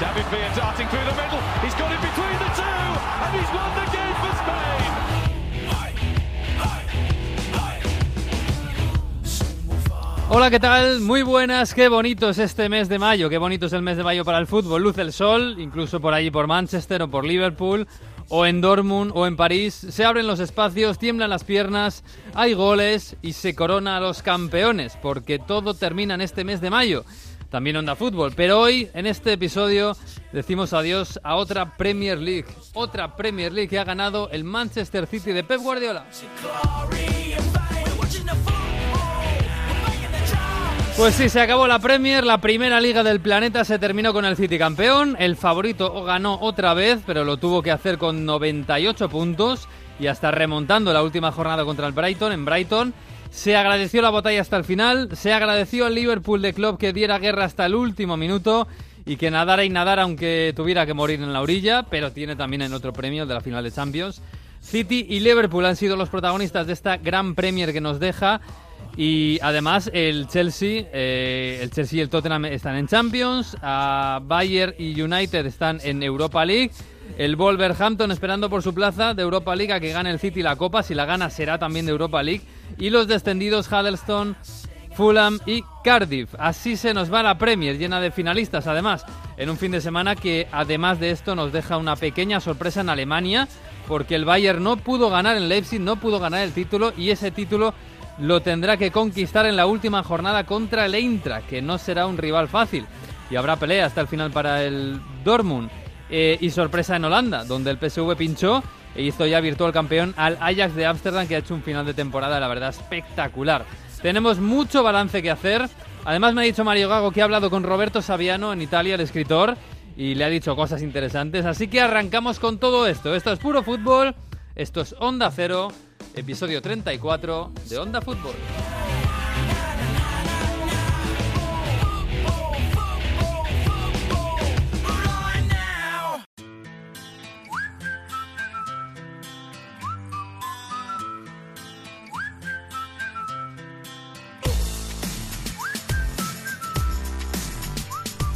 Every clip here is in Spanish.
David Villa darting through the middle. He's got it between the two, and he's won the game for Spain. Hola, ¿qué tal? Muy buenas, qué bonito es este mes de mayo, qué bonito es el mes de mayo para el fútbol. Luce el sol, incluso por allí por Manchester o por Liverpool, o en Dortmund o en París. Se abren los espacios, tiemblan las piernas, hay goles y se corona a los campeones, porque todo termina en este mes de mayo. También onda fútbol, pero hoy en este episodio decimos adiós a otra Premier League, otra Premier League que ha ganado el Manchester City de Pep Guardiola. Pues sí, se acabó la Premier, la primera liga del planeta se terminó con el City campeón, el favorito ganó otra vez, pero lo tuvo que hacer con 98 puntos y hasta remontando la última jornada contra el Brighton en Brighton. Se agradeció la batalla hasta el final, se agradeció al Liverpool de Club que diera guerra hasta el último minuto y que nadara y nadara aunque tuviera que morir en la orilla, pero tiene también el otro premio de la final de Champions. City y Liverpool han sido los protagonistas de esta gran Premier que nos deja y además el Chelsea, eh, el Chelsea y el Tottenham están en Champions, a Bayern y United están en Europa League, el Wolverhampton esperando por su plaza de Europa League a que gane el City la Copa, si la gana será también de Europa League, y los descendidos Huddleston, Fulham y Cardiff. Así se nos va la Premier, llena de finalistas además, en un fin de semana que además de esto nos deja una pequeña sorpresa en Alemania, porque el Bayern no pudo ganar en Leipzig, no pudo ganar el título y ese título lo tendrá que conquistar en la última jornada contra el Eintracht, que no será un rival fácil. Y habrá pelea hasta el final para el Dortmund. Eh, y sorpresa en Holanda, donde el PSV pinchó e ya virtual campeón al Ajax de Ámsterdam, que ha hecho un final de temporada, la verdad, espectacular. Tenemos mucho balance que hacer. Además me ha dicho Mario Gago que ha hablado con Roberto Saviano en Italia, el escritor, y le ha dicho cosas interesantes. Así que arrancamos con todo esto. Esto es puro fútbol, esto es Onda Cero episodio 34 de Onda Fútbol.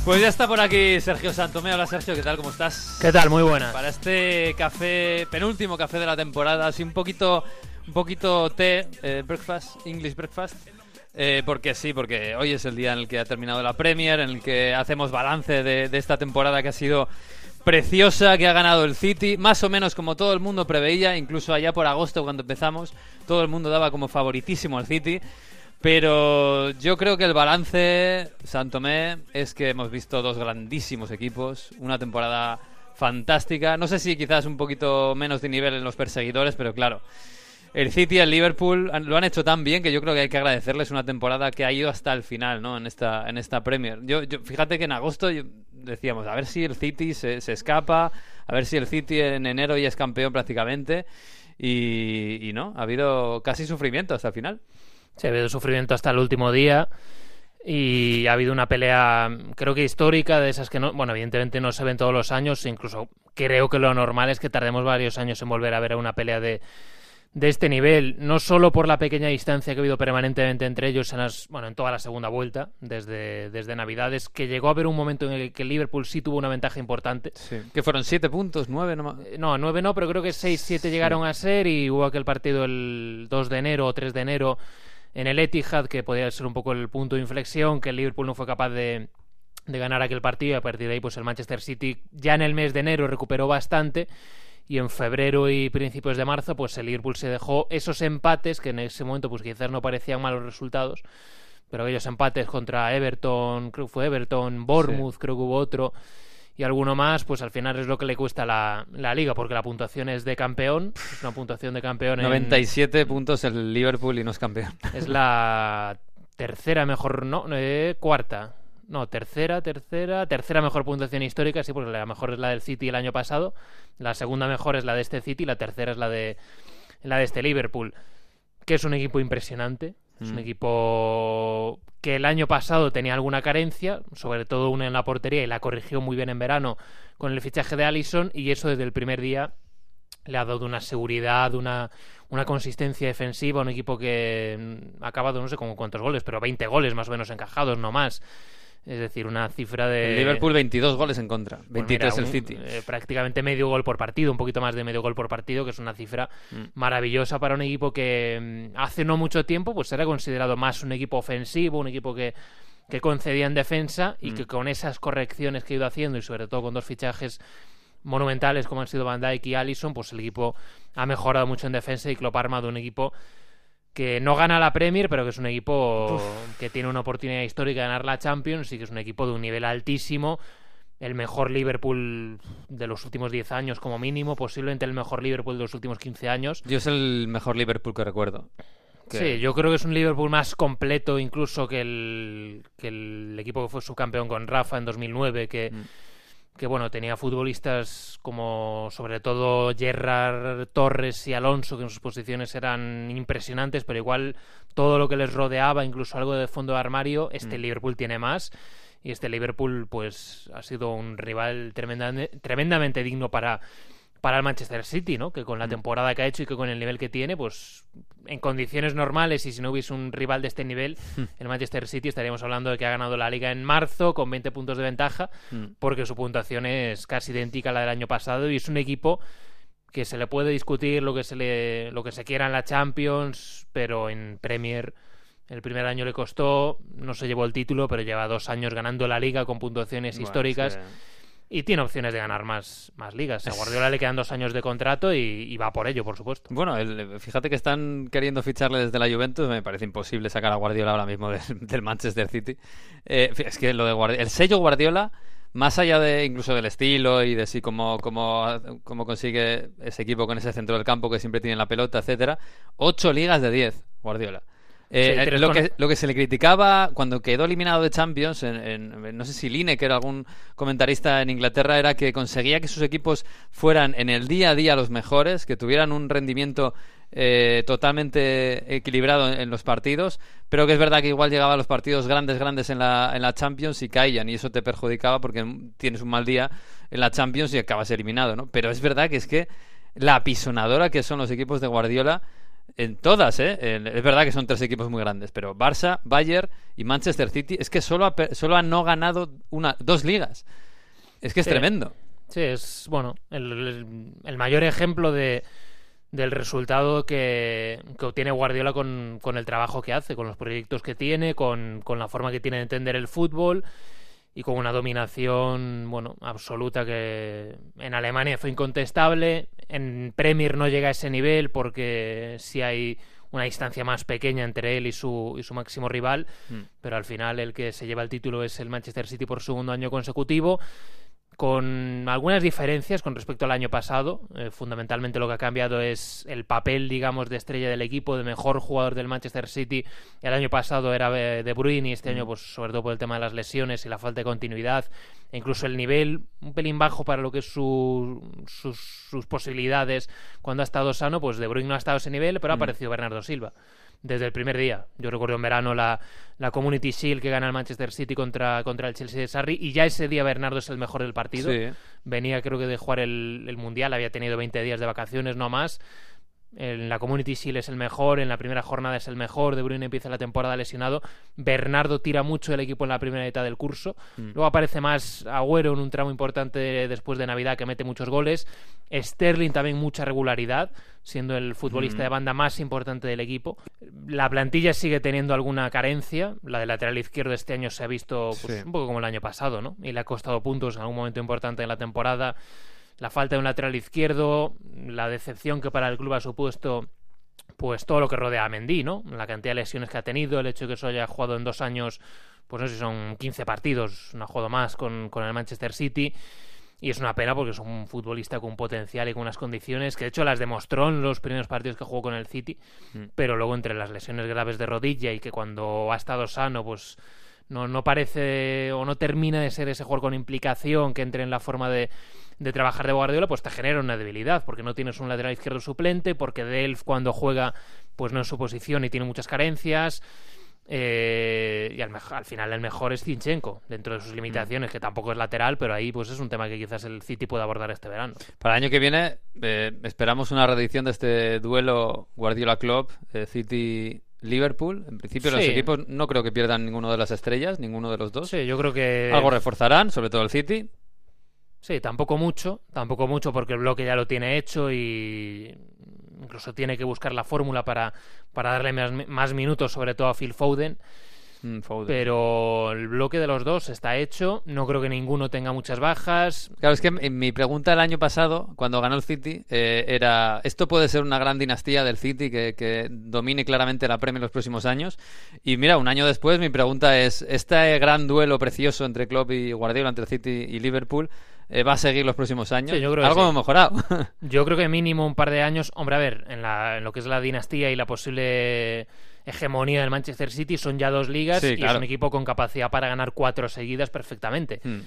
Pues ya está por aquí Sergio Santomé. Hola Sergio, ¿qué tal? ¿Cómo estás? ¿Qué tal? Muy buena. Para este café, penúltimo café de la temporada, así un poquito, un poquito té, eh, breakfast, English breakfast. Eh, porque sí, porque hoy es el día en el que ha terminado la Premier, en el que hacemos balance de, de esta temporada que ha sido preciosa, que ha ganado el City, más o menos como todo el mundo preveía, incluso allá por agosto cuando empezamos, todo el mundo daba como favoritísimo al City. Pero yo creo que el balance, Santomé, es que hemos visto dos grandísimos equipos, una temporada fantástica. No sé si quizás un poquito menos de nivel en los perseguidores, pero claro, el City y el Liverpool lo han hecho tan bien que yo creo que hay que agradecerles una temporada que ha ido hasta el final, ¿no? En esta, en esta Premier. Yo, yo- fíjate que en agosto decíamos, a ver si el City se, se escapa, a ver si el City en enero ya es campeón prácticamente. Y no, ha habido casi sufrimiento hasta el final. Se ha habido sufrimiento hasta el último día y ha habido una pelea, creo que histórica, de esas que no, bueno, evidentemente no se ven todos los años, incluso creo que lo normal es que tardemos varios años en volver a ver una pelea de, de este nivel, no solo por la pequeña distancia que ha habido permanentemente entre ellos en las, bueno, en toda la segunda vuelta, desde, desde Navidades, que llegó a haber un momento en el que Liverpool sí tuvo una ventaja importante. Que fueron siete puntos, nueve nomás. Eh, No, nueve no, pero creo que seis, siete llegaron a ser y hubo aquel partido el 2 de enero o 3 de enero en el Etihad que podía ser un poco el punto de inflexión, que el Liverpool no fue capaz de, de ganar aquel partido y a partir de ahí pues el Manchester City ya en el mes de enero recuperó bastante y en febrero y principios de marzo pues el Liverpool se dejó esos empates que en ese momento pues quizás no parecían malos resultados pero aquellos empates contra Everton, creo que fue Everton, Bournemouth, creo que hubo otro y alguno más, pues al final es lo que le cuesta la, la liga, porque la puntuación es de campeón, es una puntuación de campeón en, 97 puntos el Liverpool y no es campeón. es la tercera mejor, no, eh, cuarta, no, tercera, tercera, tercera mejor puntuación histórica, sí, porque la mejor es la del City el año pasado, la segunda mejor es la de este City y la tercera es la de la de este Liverpool, que es un equipo impresionante, es un Mm. equipo que el año pasado tenía alguna carencia, sobre todo una en la portería y la corrigió muy bien en verano con el fichaje de Allison y eso desde el primer día le ha dado una seguridad, una, una consistencia defensiva, un equipo que mm, ha acabado no sé con cuántos goles, pero 20 goles más o menos encajados, no más. Es decir, una cifra de... El Liverpool 22 goles en contra, pues 23 mira, el un- City. eh, prácticamente medio gol por partido, un poquito más de medio gol por partido, que es una cifra Mm. maravillosa para un equipo que mm, hace no mucho tiempo pues era considerado más un equipo ofensivo, un equipo que, que concedía en defensa y Mm. que con esas correcciones que ha ido haciendo y sobre todo con dos fichajes monumentales como han sido Van Dijk y Allison, pues el equipo ha mejorado mucho en defensa y Klopp ha armado un equipo que no gana la Premier, pero que es un equipo que tiene una oportunidad histórica de ganar la Champions y que es un equipo de un nivel altísimo. El mejor Liverpool de los últimos 10 años, como mínimo, posiblemente el mejor Liverpool de los últimos 15 años. Yo es el mejor Liverpool que recuerdo. Que- Sí, yo creo que es un Liverpool más completo incluso que el, que el equipo que fue subcampeón con Rafa en 2009, que, Mm. Que bueno, tenía futbolistas como sobre todo Gerrard, Torres y Alonso, que en sus posiciones eran impresionantes, pero igual todo lo que les rodeaba, incluso algo de fondo de armario, este Mm. Liverpool tiene más. Y este Liverpool, pues, ha sido un rival tremendamente, tremendamente digno para, para el Manchester City, ¿no? Que con la Mm. temporada que ha hecho y que con el nivel que tiene, pues en condiciones normales y si no hubiese un rival de este nivel, Mm. el Manchester City estaríamos hablando de que ha ganado la liga en marzo con 20 puntos de ventaja, Mm. porque su puntuación es casi idéntica a la del año pasado y es un equipo que se le puede discutir lo que se le lo que se quiera en la Champions, pero en Premier el primer año le costó, no se llevó el título, pero lleva dos años ganando la liga con puntuaciones Bueno, históricas sí. Y tiene opciones de ganar más, más ligas. A Guardiola le quedan dos años de contrato y, y va por ello, por supuesto. Bueno, el- fíjate que están queriendo ficharle desde la Juventus. Me parece imposible sacar a Guardiola ahora mismo del, del Manchester City. Eh, es que lo de Guardiola, el sello Guardiola, más allá de incluso del estilo y de si cómo, cómo, cómo consigue ese equipo con ese centro del campo que siempre tiene la pelota, etcétera, ocho ligas de 10, Guardiola. Eh, Sí, lo, con- que, lo que se le criticaba cuando quedó eliminado de Champions, en, en- no sé si Line, que era algún comentarista en Inglaterra, era que conseguía que sus equipos fueran en el día a día los mejores, que tuvieran un rendimiento eh, totalmente equilibrado en, en los partidos, pero que es verdad que igual llegaba a los partidos grandes, grandes en la, en la Champions y caían, y eso te perjudicaba porque tienes un mal día en la Champions y acabas eliminado, ¿no? Pero es verdad que es que la apisonadora que son los equipos de Guardiola en todas, ¿eh? En- es verdad que son tres equipos muy grandes, pero Barça, Bayern y Manchester City es que solo ha, solo han no ganado una, dos ligas. Es que es Sí. tremendo. Sí, es bueno el- el mayor ejemplo de, del resultado que, que obtiene Guardiola con, con el trabajo que hace, con los proyectos que tiene, con, con la forma que tiene de entender el fútbol y con una dominación bueno absoluta que en Alemania fue incontestable. En Premier no llega a ese nivel porque sí hay una distancia más pequeña entre él y su, y su máximo rival, Mm. pero al final el que se lleva el título es el Manchester City por segundo año consecutivo con algunas diferencias con respecto al año pasado. Eh, fundamentalmente lo que ha cambiado es el papel, digamos, de estrella del equipo, de mejor jugador del Manchester City. El año pasado era eh, De Bruyne y este año, pues sobre todo por el tema de las lesiones y la falta de continuidad, e incluso el nivel un pelín bajo para lo que es su- sus, sus posibilidades cuando ha estado sano, pues De Bruyne no ha estado a ese nivel, pero ha aparecido Bernardo Silva desde el primer día. Yo recuerdo en verano la, la Community Shield que gana el Manchester City contra, contra el Chelsea de Sarri y ya ese día Bernardo es el mejor del partido. Sí. Venía creo que de jugar el, el Mundial, había tenido 20 días de vacaciones, no más. En la Community Shield es el mejor, en la primera jornada es el mejor, De Bruyne empieza la temporada lesionado, Bernardo tira mucho el equipo en la primera mitad del curso, Mm. luego aparece más Agüero en un tramo importante después de Navidad que mete muchos goles, Sterling también mucha regularidad, siendo el futbolista Mm. de banda más importante del equipo. La plantilla sigue teniendo alguna carencia, la del lateral izquierdo este año se ha visto pues, Sí. un poco como el año pasado, ¿no? Y le ha costado puntos en algún momento importante en la temporada. La falta de un lateral izquierdo, la decepción que para el club ha supuesto pues todo lo que rodea a Mendy, ¿no? La cantidad de lesiones que ha tenido, el hecho de que eso haya jugado en dos años, pues no sé si son 15 partidos, no ha jugado más con, con el Manchester City. Y es una pena porque es un futbolista con un potencial y con unas condiciones que de hecho las demostró en los primeros partidos que jugó con el City, Mm. pero luego entre las lesiones graves de rodilla y que cuando ha estado sano pues no, no parece o no termina de ser ese jugador con implicación que entre en la forma de, de trabajar de Guardiola, pues te genera una debilidad, porque no tienes un lateral izquierdo suplente, porque Delf cuando juega pues no es su posición y tiene muchas carencias. Eh, y al, al, final el mejor es Zinchenko, dentro de sus limitaciones, que tampoco es lateral, pero ahí pues es un tema que quizás el City pueda abordar este verano. Para el año que viene eh, esperamos una reedición de este duelo Guardiola Club, eh, City Liverpool. En principio sí. los equipos no creo que pierdan ninguno de las estrellas, ninguno de los dos. Sí, yo creo que... Algo reforzarán, sobre todo el City. Sí, tampoco mucho, tampoco mucho porque el bloque ya lo tiene hecho y incluso tiene que buscar la fórmula para, para darle más, más, minutos, sobre todo a Phil Foden. Mm, Foden. Pero el bloque de los dos está hecho, no creo que ninguno tenga muchas bajas. Claro, es que en mi pregunta el año pasado, cuando ganó el City, eh, era, ¿esto puede ser una gran dinastía del City que, que domine claramente la Premier en los próximos años? Y mira, un año después mi pregunta es, ¿este gran duelo precioso entre Klopp y Guardiola, entre City y Liverpool, eh, va a seguir los próximos años. Sí, yo creo Algo sí. hemos mejorado. yo creo que mínimo un par de años. Hombre, a ver, en, la, en, lo que es la dinastía y la posible hegemonía del Manchester City son ya dos ligas sí, y claro. es un equipo con capacidad para ganar cuatro seguidas perfectamente. Hmm.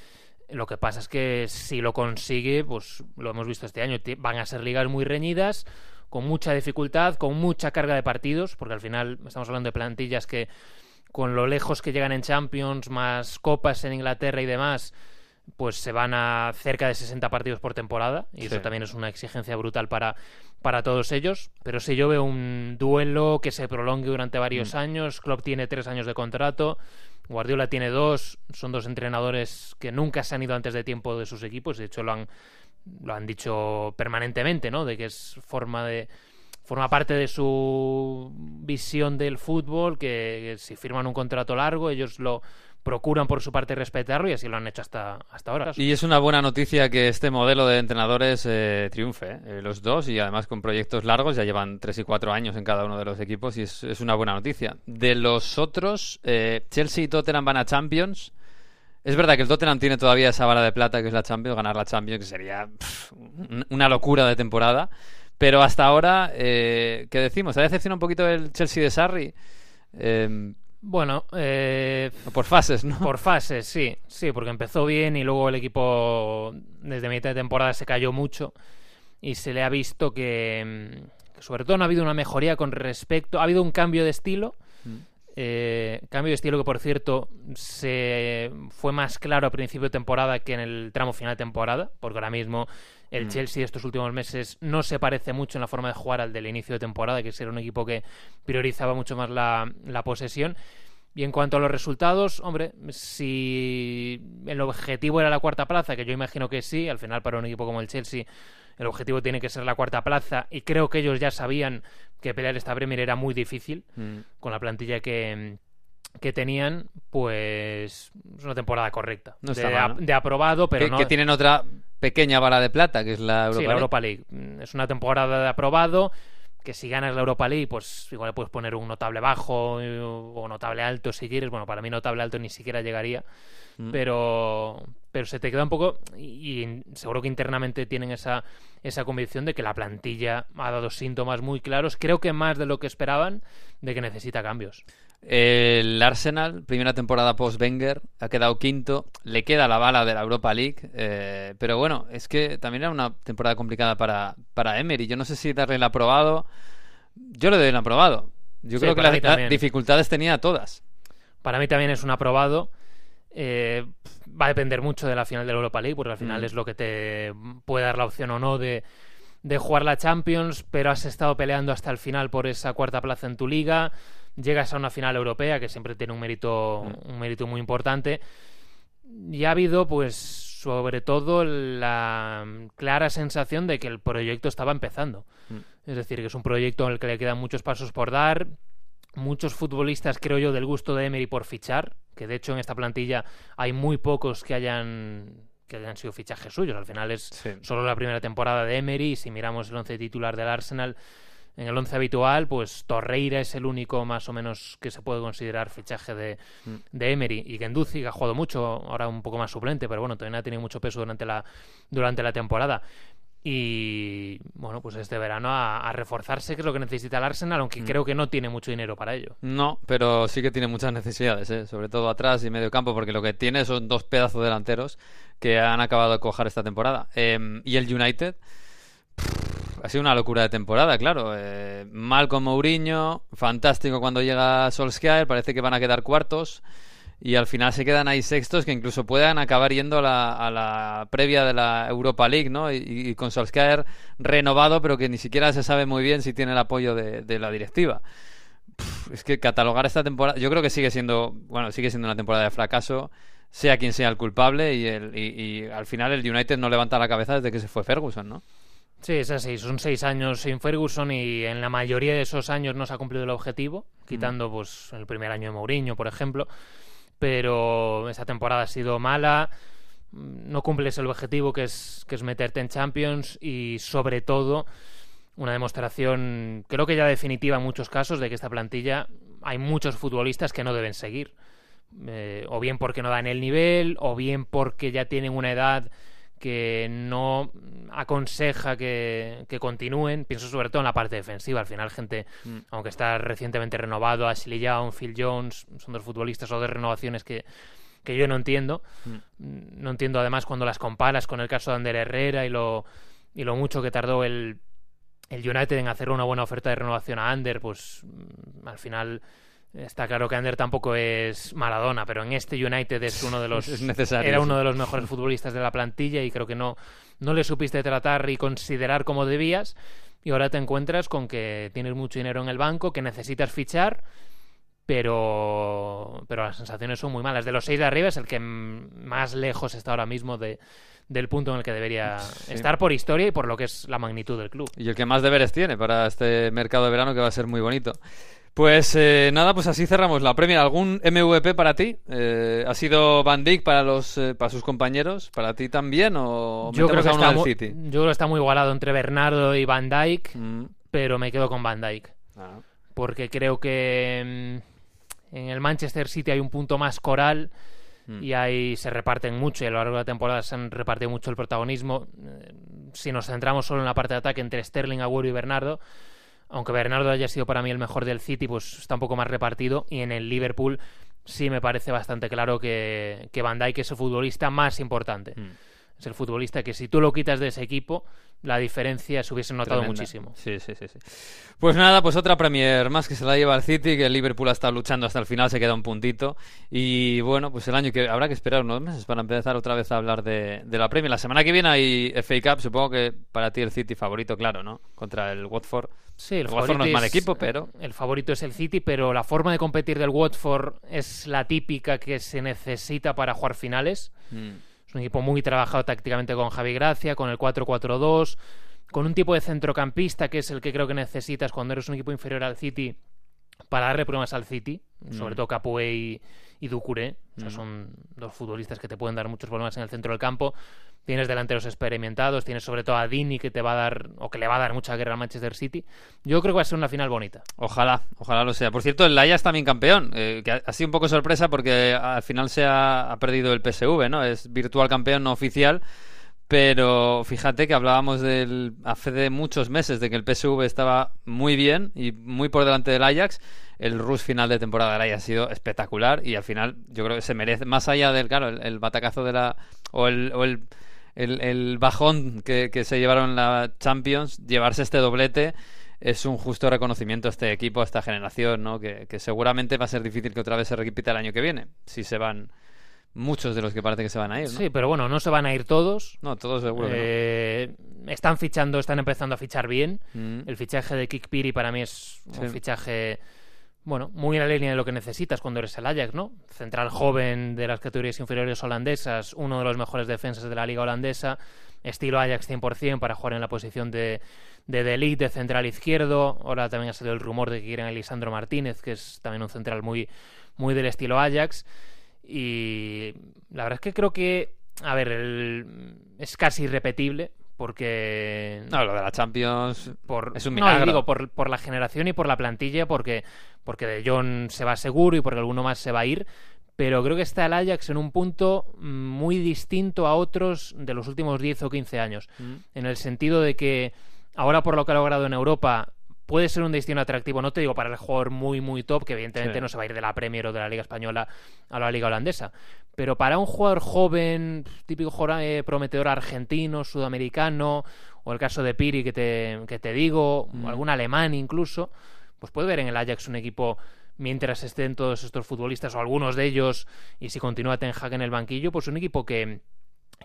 Lo que pasa es que si lo consigue, pues lo hemos visto este año, van a ser ligas muy reñidas, con mucha dificultad, con mucha carga de partidos, porque al final estamos hablando de plantillas que con lo lejos que llegan en Champions, más copas en Inglaterra y demás, pues se van a cerca de 60 partidos por temporada y sí. eso también es una exigencia brutal para, para todos ellos. Pero si yo veo un duelo que se prolongue durante varios mm. años, Klopp tiene tres años de contrato, Guardiola tiene dos, son dos entrenadores que nunca se han ido antes de tiempo de sus equipos, de hecho lo han, lo han dicho permanentemente, ¿no? De que es forma de forma parte de su visión del fútbol, que, que si firman un contrato largo ellos lo procuran por su parte respetarlo y así lo han hecho hasta, hasta ahora. Y es una buena noticia que este modelo de entrenadores eh, triunfe, eh, los dos, y además con proyectos largos, ya llevan tres y cuatro años en cada uno de los equipos y es, una buena noticia. De los otros, eh, Chelsea y Tottenham van a Champions. Es verdad que el Tottenham tiene todavía esa vara de plata que es la Champions, ganar la Champions, que sería una locura de temporada. Pero hasta ahora, eh, ¿qué decimos? ¿Ha decepcionado un poquito el Chelsea de Sarri? Eh, bueno, eh, por fases, ¿no? Por fases, sí, sí, porque empezó bien y luego el equipo desde mitad de temporada se cayó mucho y se le ha visto que, que sobre todo no ha habido una mejoría con respecto, ha habido un cambio de estilo, mm. Eh, cambio de estilo que por cierto se fue más claro a principio de temporada que en el tramo final de temporada, porque ahora mismo el mm. Chelsea de estos últimos meses no se parece mucho en la forma de jugar al del inicio de temporada, que era un equipo que priorizaba mucho más la, la posesión. Y en cuanto a los resultados, hombre, si el objetivo era la cuarta plaza, que yo imagino que sí, al final para un equipo como el Chelsea el objetivo tiene que ser la cuarta plaza y creo que ellos ya sabían que pelear esta Premier era muy difícil mm. con la plantilla que, que tenían, pues es una temporada correcta. No de, mal, ¿no? de, aprobado, pero que, no... Que tienen otra pequeña vara de plata, que es la Europa sí, League. la Europa League. Es una temporada de aprobado que si ganas la Europa League, pues igual le puedes poner un notable bajo o notable alto si quieres. Bueno, para mí notable alto ni siquiera llegaría. Mm. Pero, pero se te queda un poco y, seguro que internamente tienen esa, esa convicción de que la plantilla ha dado síntomas muy claros, creo que más de lo que esperaban, de que necesita cambios. El Arsenal, primera temporada post-Wenger, ha quedado quinto. Le queda la bala de la Europa League. Eh, pero bueno, es que también era una temporada complicada para, para Emery. Yo no sé si darle el aprobado. Yo le doy el aprobado. Yo sí, creo que las la dificultades tenía todas. Para mí también es un aprobado. Eh, va a depender mucho de la final de la Europa League, porque al final mm. es lo que te puede dar la opción o no de, de jugar la Champions, pero has estado peleando hasta el final por esa cuarta plaza en tu liga llegas a una final europea que siempre tiene un mérito Mm. un mérito muy importante y ha habido pues sobre todo la clara sensación de que el proyecto estaba empezando Mm. es decir que es un proyecto en el que le quedan muchos pasos por dar muchos futbolistas creo yo del gusto de Emery por fichar que de hecho en esta plantilla hay muy pocos que hayan que hayan sido fichajes suyos al final es Sí. solo la primera temporada de Emery y si miramos el once titular del Arsenal en el once habitual, pues Torreira es el único más o menos que se puede considerar fichaje de, Mm. de Emery. Y Genduzi, que ha jugado mucho, ahora un poco más suplente, pero bueno, también ha tenido mucho peso durante la, durante la temporada. Y bueno, pues este verano a, a reforzarse, que es lo que necesita el Arsenal, aunque creo que no tiene mucho dinero para ello. No, pero sí que tiene muchas necesidades, ¿eh? sobre todo atrás y medio campo, porque lo que tiene son dos pedazos delanteros que han acabado de cojar esta temporada. Em, y el United pff, ha sido una locura de temporada, claro. Eh, mal con Mourinho, fantástico cuando llega Solskjaer, parece que van a quedar cuartos. Y al final se quedan ahí sextos que incluso puedan acabar yendo a la, a la previa de la Europa League, ¿no? Y, y con Solskjaer renovado, pero que ni siquiera se sabe muy bien si tiene el apoyo de, de la directiva. Pff, es que catalogar esta temporada, yo creo que sigue siendo, bueno, sigue siendo una temporada de fracaso, sea quien sea el culpable, y, el, y, y al final el United no levanta la cabeza desde que se fue Ferguson, ¿no? Sí, es así. Son seis años sin Ferguson y en la mayoría de esos años no se ha cumplido el objetivo, quitando pues el primer año de Mourinho, por ejemplo. Pero esta temporada ha sido mala. No cumples el objetivo que es, que es meterte en Champions y sobre todo una demostración, creo que ya definitiva en muchos casos, de que esta plantilla hay muchos futbolistas que no deben seguir. Eh, o bien porque no dan el nivel, o bien porque ya tienen una edad que no aconseja que, que, continúen. Pienso sobre todo en la parte defensiva. Al final, gente, mm. aunque está recientemente renovado, Ashley Young, Phil Jones, son dos futbolistas o dos renovaciones que, que yo no entiendo. Mm. No entiendo además cuando las comparas con el caso de Ander Herrera y lo, y lo mucho que tardó el, el United en hacer una buena oferta de renovación a Ander, pues mm, al final Está claro que Ander tampoco es Maradona, pero en este United es uno de los era uno de los mejores futbolistas de la plantilla y creo que no no le supiste tratar y considerar como debías y ahora te encuentras con que tienes mucho dinero en el banco, que necesitas fichar, pero pero las sensaciones son muy malas. De los seis de arriba es el que más lejos está ahora mismo de del punto en el que debería sí. estar por historia y por lo que es la magnitud del club. Y el que más deberes tiene para este mercado de verano que va a ser muy bonito. Pues eh, nada, pues así cerramos la Premier. ¿Algún MVP para ti? Eh, ¿Ha sido Van Dijk para los eh, para sus compañeros? ¿Para ti también? ¿O yo creo que está muy, City? Yo creo que está muy igualado entre Bernardo y Van Dijk, mm. pero me quedo con Van Dijk. Ah. Porque creo que mm, en el Manchester City hay un punto más coral mm. y ahí se reparten mucho y a lo largo de la temporada se han repartido mucho el protagonismo. Eh, si nos centramos solo en la parte de ataque entre Sterling, Agüero y Bernardo, aunque Bernardo haya sido para mí el mejor del City, pues está un poco más repartido. Y en el Liverpool sí me parece bastante claro que, que Van Dijk es el futbolista más importante. Mm. Es el futbolista que si tú lo quitas de ese equipo, la diferencia se hubiese notado Tremenda. muchísimo. Sí, sí, sí, sí. Pues nada, pues otra Premier más que se la lleva el City, que el Liverpool ha estado luchando hasta el final, se queda un puntito. Y bueno, pues el año que habrá que esperar unos meses para empezar otra vez a hablar de, de la Premier. La semana que viene hay FA Cup, supongo que para ti el City favorito, claro, ¿no? Contra el Watford. Sí, el, el Watford no es mal equipo, pero... El favorito es el City, pero la forma de competir del Watford es la típica que se necesita para jugar finales. Mm. Es un equipo muy trabajado tácticamente con Javi Gracia, con el 4-4-2, con un tipo de centrocampista que es el que creo que necesitas cuando eres un equipo inferior al City para darle problemas al City, sobre mm. todo Capoe y, y Ducuré. O sea, mm. son dos futbolistas que te pueden dar muchos problemas en el centro del campo. Tienes delanteros experimentados, tienes sobre todo a Dini que te va a dar o que le va a dar mucha guerra a Manchester City. Yo creo que va a ser una final bonita. Ojalá, ojalá lo sea. Por cierto, el Ajax también campeón, eh, que ha, ha, sido un poco sorpresa porque al final se ha, ha perdido el PSV, ¿no? Es virtual campeón no oficial. Pero fíjate que hablábamos del, hace de muchos meses de que el PSV estaba muy bien y muy por delante del Ajax. El rush final de temporada del Ajax ha sido espectacular y al final yo creo que se merece, más allá del, claro, el, batacazo de la. o el, o el, el bajón que, que, se llevaron la Champions, llevarse este doblete es un justo reconocimiento a este equipo, a esta generación, ¿no? Que, que seguramente va a ser difícil que otra vez se repita el año que viene, si se van muchos de los que parece que se van a ir. ¿no? Sí, pero bueno, no se van a ir todos. No, todos seguro. Eh, no. Están fichando, están empezando a fichar bien. Mm. El fichaje de Kik Piri para mí es sí. un fichaje, bueno, muy en la línea de lo que necesitas cuando eres el Ajax, ¿no? Central joven de las categorías inferiores holandesas, uno de los mejores defensas de la liga holandesa, estilo Ajax 100% para jugar en la posición de de de central izquierdo. Ahora también ha salido el rumor de que quieren a Lisandro Martínez, que es también un central muy, muy del estilo Ajax. Y la verdad es que creo que, a ver, el, es casi irrepetible porque no lo de la Champions por, es un milagro no, digo por, por, la generación y por la plantilla porque porque de John se va seguro y porque alguno más se va a ir pero creo que está el Ajax en un punto muy distinto a otros de los últimos 10 o 15 años mm. en el sentido de que ahora por lo que ha logrado en Europa, puede ser un destino atractivo, no te digo para el jugador muy, muy top, que evidentemente Sí. no se va a ir de la Premier o de la Liga Española a la Liga Holandesa, pero para un jugador joven, típico jugador eh, prometedor argentino, sudamericano, o el caso de Piri que te, que te digo, o algún alemán incluso, pues puede ver en el Ajax un equipo mientras estén todos estos futbolistas o algunos de ellos y si continúa Ten Hag en el banquillo, pues un equipo que,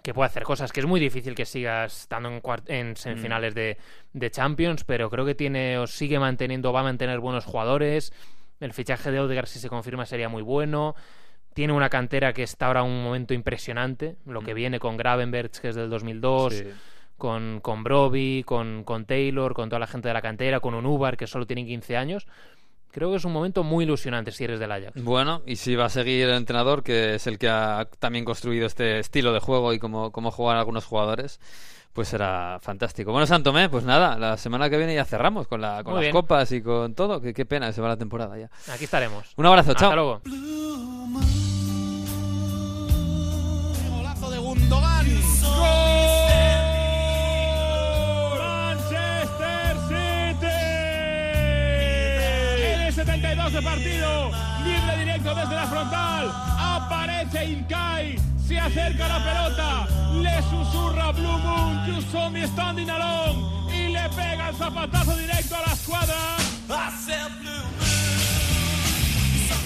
que puede hacer cosas, que es muy difícil que siga estando en, en semifinales de, de Champions, pero creo que tiene o sigue manteniendo, va a mantener buenos jugadores. El fichaje de Odegaard, si se confirma, sería muy bueno. Tiene una cantera que está ahora en un momento impresionante. Lo que viene con Gravenberch, que es del 2002, Sí. con, con Broby, con, con Taylor, con toda la gente de la cantera, con un Ubar que solo tiene 15 años. Creo que es un momento muy ilusionante si eres del Ajax. Bueno, y si va a seguir el entrenador, que es el que ha también construido este estilo de juego y cómo, cómo juegan algunos jugadores, pues será fantástico. Bueno, Santomé, pues nada, la semana que viene ya cerramos con, la, con Muy las bien. copas y con todo. Que, qué pena que se va la temporada ya. Aquí estaremos. Un abrazo, Hasta chao. luego. Golazo de Gundogan. ¡Gol! El 72 de partido, libre directo desde la frontal. Aparece Incai, se acerca la pelota, le susurra Blue Moon, you saw me standing alone. Y le pega el zapatazo directo a la escuadra.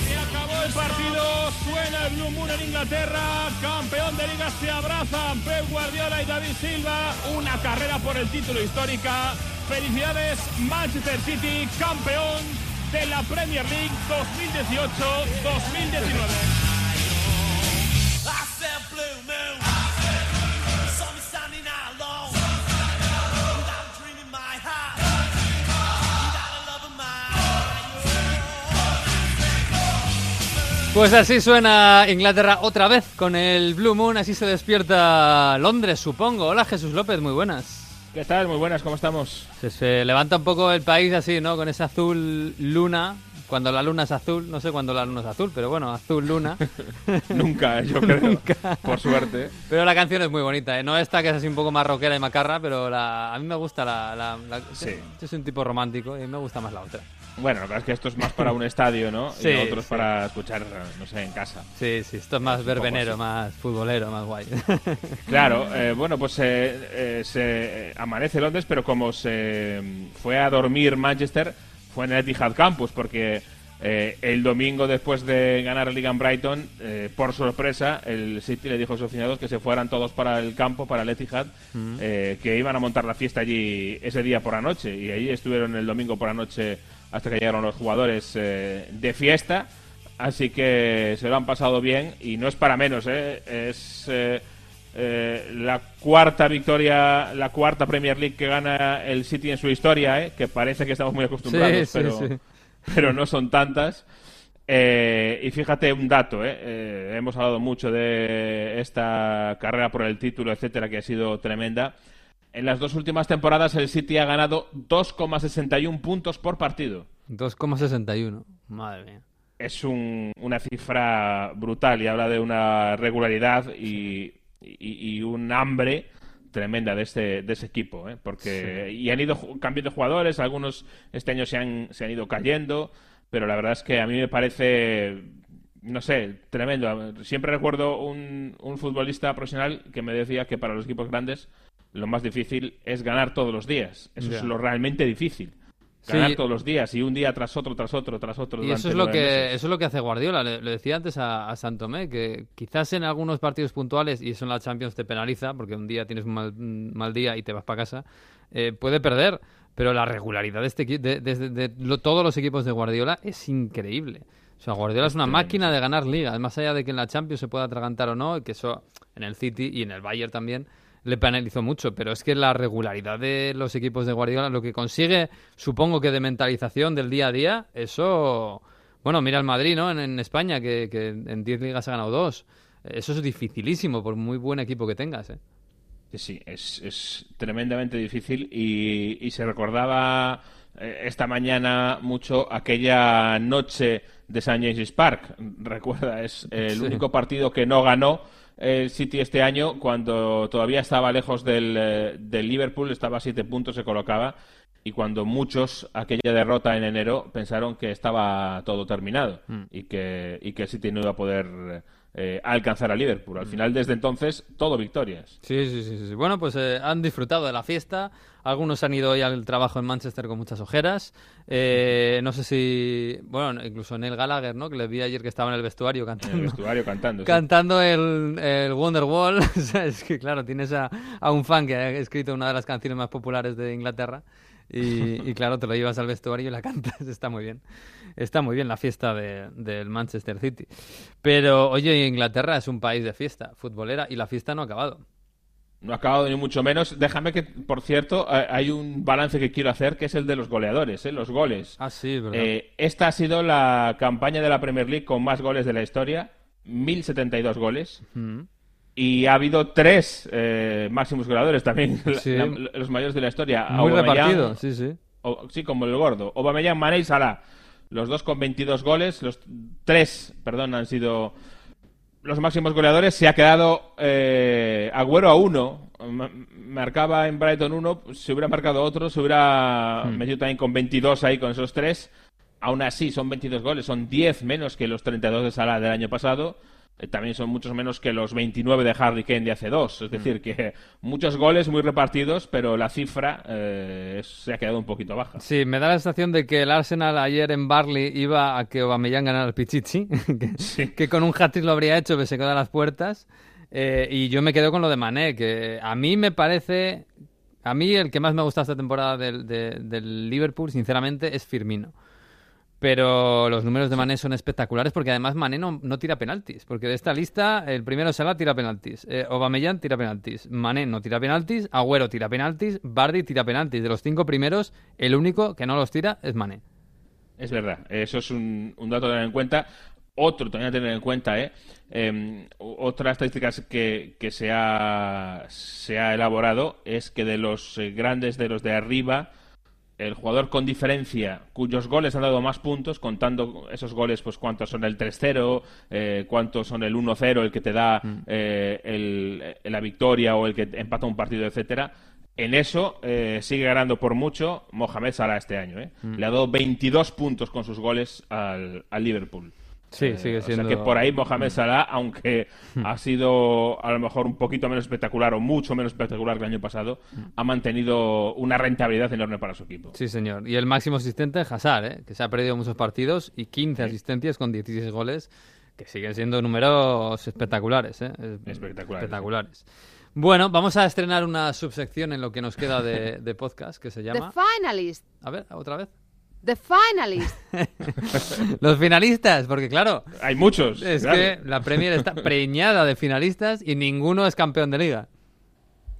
Se acabó el partido, suena el Blue Moon en Inglaterra, campeón de liga se abrazan Pep Guardiola y David Silva, una carrera por el título histórica. Felicidades Manchester City, campeón de la Premier League 2018-2019. Pues así suena Inglaterra otra vez con el Blue Moon, así se despierta Londres, supongo. Hola Jesús López, muy buenas. ¿Qué tal? Muy buenas, ¿cómo estamos? Se, se levanta un poco el país así, ¿no? Con ese azul luna. Cuando la luna es azul, no sé cuándo la luna es azul, pero bueno, azul luna. Nunca, yo creo, por suerte. Pero la canción es muy bonita, ¿eh? No esta que es así un poco más rockera y macarra, pero la, a mí me gusta la... la, la- Sí. Yo soy un tipo romántico y me gusta más la otra. Bueno, la verdad es que esto es más para un estadio, ¿no? Sí, y lo otro es sí. para escuchar, no sé, en casa. Sí, sí, esto es más poco verbenero, más futbolero, más guay. Claro, eh, bueno, pues eh, eh, se amanece Londres, pero como se mm, fue a dormir Manchester, fue en el Etihad Campus, porque el domingo después de ganar la Liga en Brighton, por sorpresa, el City le dijo a sus aficionados que se fueran todos para el campo, para el Etihad, eh, que iban a montar la fiesta allí ese día por la noche, y ahí estuvieron el domingo por la noche hasta que llegaron los jugadores eh, de fiesta. Así que se lo han pasado bien y no es para menos, ¿eh? es eh, eh, la cuarta victoria, la cuarta Premier League que gana el City en su historia, ¿eh? que parece que estamos muy acostumbrados, Sí, sí, pero, sí. pero no son tantas. Eh, y fíjate un dato, ¿eh? Eh, hemos hablado mucho de esta carrera por el título, etcétera, que ha sido tremenda. En las dos últimas temporadas el City ha ganado 2,61 puntos por partido. 2,61. Madre mía. es un- una cifra brutal y habla de una regularidad y, y- y un hambre tremenda de este de ese equipo ¿eh? porque y han ido cambiando de jugadores algunos este año se han se han ido cayendo pero la verdad es que a mí me parece no sé tremendo siempre recuerdo un, un futbolista profesional que me decía que para los equipos grandes lo más difícil es ganar todos los días eso es lo realmente difícil Sí. ganar todos los días y un día tras otro tras otro tras otro Y eso es lo que meses. eso es lo que hace Guardiola. Le, le decía antes a, a Santomé que quizás en algunos partidos puntuales y eso en la Champions te penaliza porque un día tienes un mal, mal día y te vas para casa eh, puede perder, pero la regularidad de este de, de- de- todos los equipos de Guardiola es increíble. O sea, Guardiola es una máquina de ganar ligas, más allá de que en la Champions se pueda atragantar o no, que eso en el City y en el Bayern también le penalizó mucho, pero es que la regularidad de los equipos de Guardiola, lo que consigue, supongo que de mentalización del día a día, eso... Bueno, mira el Madrid, ¿no? En, España, que, en 10 ligas ha ganado dos. Eso es dificilísimo, por muy buen equipo que tengas, ¿eh? Sí, es, tremendamente difícil y, y se recordaba eh, esta mañana mucho aquella noche de St. James's Park. Recuerda, es el Sí. único partido que no ganó el City este año cuando todavía estaba lejos del, eh, del Liverpool, estaba a siete puntos, se colocaba, y cuando muchos, aquella derrota en enero, pensaron que estaba todo terminado Mm. y, que, y que el City no iba a poder eh, alcanzar a Liverpool. Al final, desde entonces, todo victorias. Sí, sí, sí, sí. Bueno, pues eh, han disfrutado de la fiesta. Algunos han ido hoy al trabajo en Manchester con muchas ojeras. Eh, no sé si. Bueno, incluso Neil Gallagher, ¿no? Que le vi ayer que estaba en el vestuario En el cantando. vestuario cantando. sí. Cantando el, el Wonderwall. o sea, es que, claro, tienes a, a un fan que ha escrito una de las canciones más populares de Inglaterra. Y, y, claro, te lo llevas al vestuario y la cantas. Está muy bien. Está muy bien la fiesta de- del Manchester City. Pero, oye, Inglaterra es un país de fiesta futbolera y la fiesta no ha acabado. No ha acabado ni mucho menos. Déjame que, por cierto, hay un balance que quiero hacer que es el de los goleadores, ¿eh? los goles. Ah, sí, verdad. Eh, esta ha sido la campaña de la Premier League con más goles de la historia, 1072 goles. Mm. Y ha habido tres eh, máximos goleadores también, Sí. la- los mayores de la historia. Muy Aubameyang, repartido, sí, sí. o- sí, como el gordo. Aubameyang, Mané y Salah. Los dos con 22 goles. Los tres, perdón, han sido los máximos goleadores. Se ha quedado eh, Agüero a uno. Ma- Marcaba en Brighton uno. Se hubiera marcado otro. Se hubiera Hmm. metido también con 22 ahí con esos tres. Aún así, son 22 goles. Son 10 menos que los 32 de Salah del año pasado. Eh, También son muchos menos que los 29 de Harry Kane de hace dos. Es decir, que muchos goles muy repartidos, pero la cifra eh, se ha quedado un poquito baja. Sí, me da la sensación de que el Arsenal ayer en Barley iba a que Aubameyang ganara el Pichichi, que, que con un hat-trick lo habría hecho, pero se quedó a las puertas. Eh, y yo me quedo con lo de Mané, que a mí me parece... A mí el que más me ha gustado esta temporada del, de- del Liverpool, sinceramente, es Firmino. Pero los números de Mané son espectaculares porque además Mané no, no tira penaltis. Porque de esta lista, el primero Salah tira penaltis, eh, tira penaltis, Mané no tira penaltis, Agüero tira penaltis, Bardi tira penaltis. De los cinco primeros, el único que no los tira es Mané. Es verdad, eso es un, un dato a tener en cuenta. Otro también a tener en cuenta, ¿eh? Eh, otra estadística que, que se, ha, se ha elaborado es que de los eh, grandes, de los de arriba, el jugador con diferencia, cuyos goles han dado más puntos, contando esos goles, pues cuántos son el 3-0, eh, cuántos son el 1-0, el que te da eh, el- la victoria o el que empata un partido, etcétera. En eso eh, sigue ganando por mucho Mohamed Salah este año. ¿eh? Le ha dado 22 puntos con sus goles al, al Liverpool. Sí, Eh, sigue O sea siendo- que por ahí Mohamed Salah, aunque ha sido a lo mejor un poquito menos espectacular o mucho menos espectacular que el año pasado, ha mantenido una rentabilidad enorme para su equipo. Sí, señor. Y el máximo asistente Hazard, ¿eh? que se ha perdido muchos partidos y 15 asistencias con 16 goles, que siguen siendo números espectaculares. ¿eh? Es- Espectaculares, espectaculares. Bueno, vamos a estrenar una subsección en lo que nos queda de, de podcast que se The llama... finalist. A ver, otra vez. The finalist. Los finalistas, porque claro, Hay muchos. es claro. que la Premier está preñada de finalistas y ninguno es campeón de liga.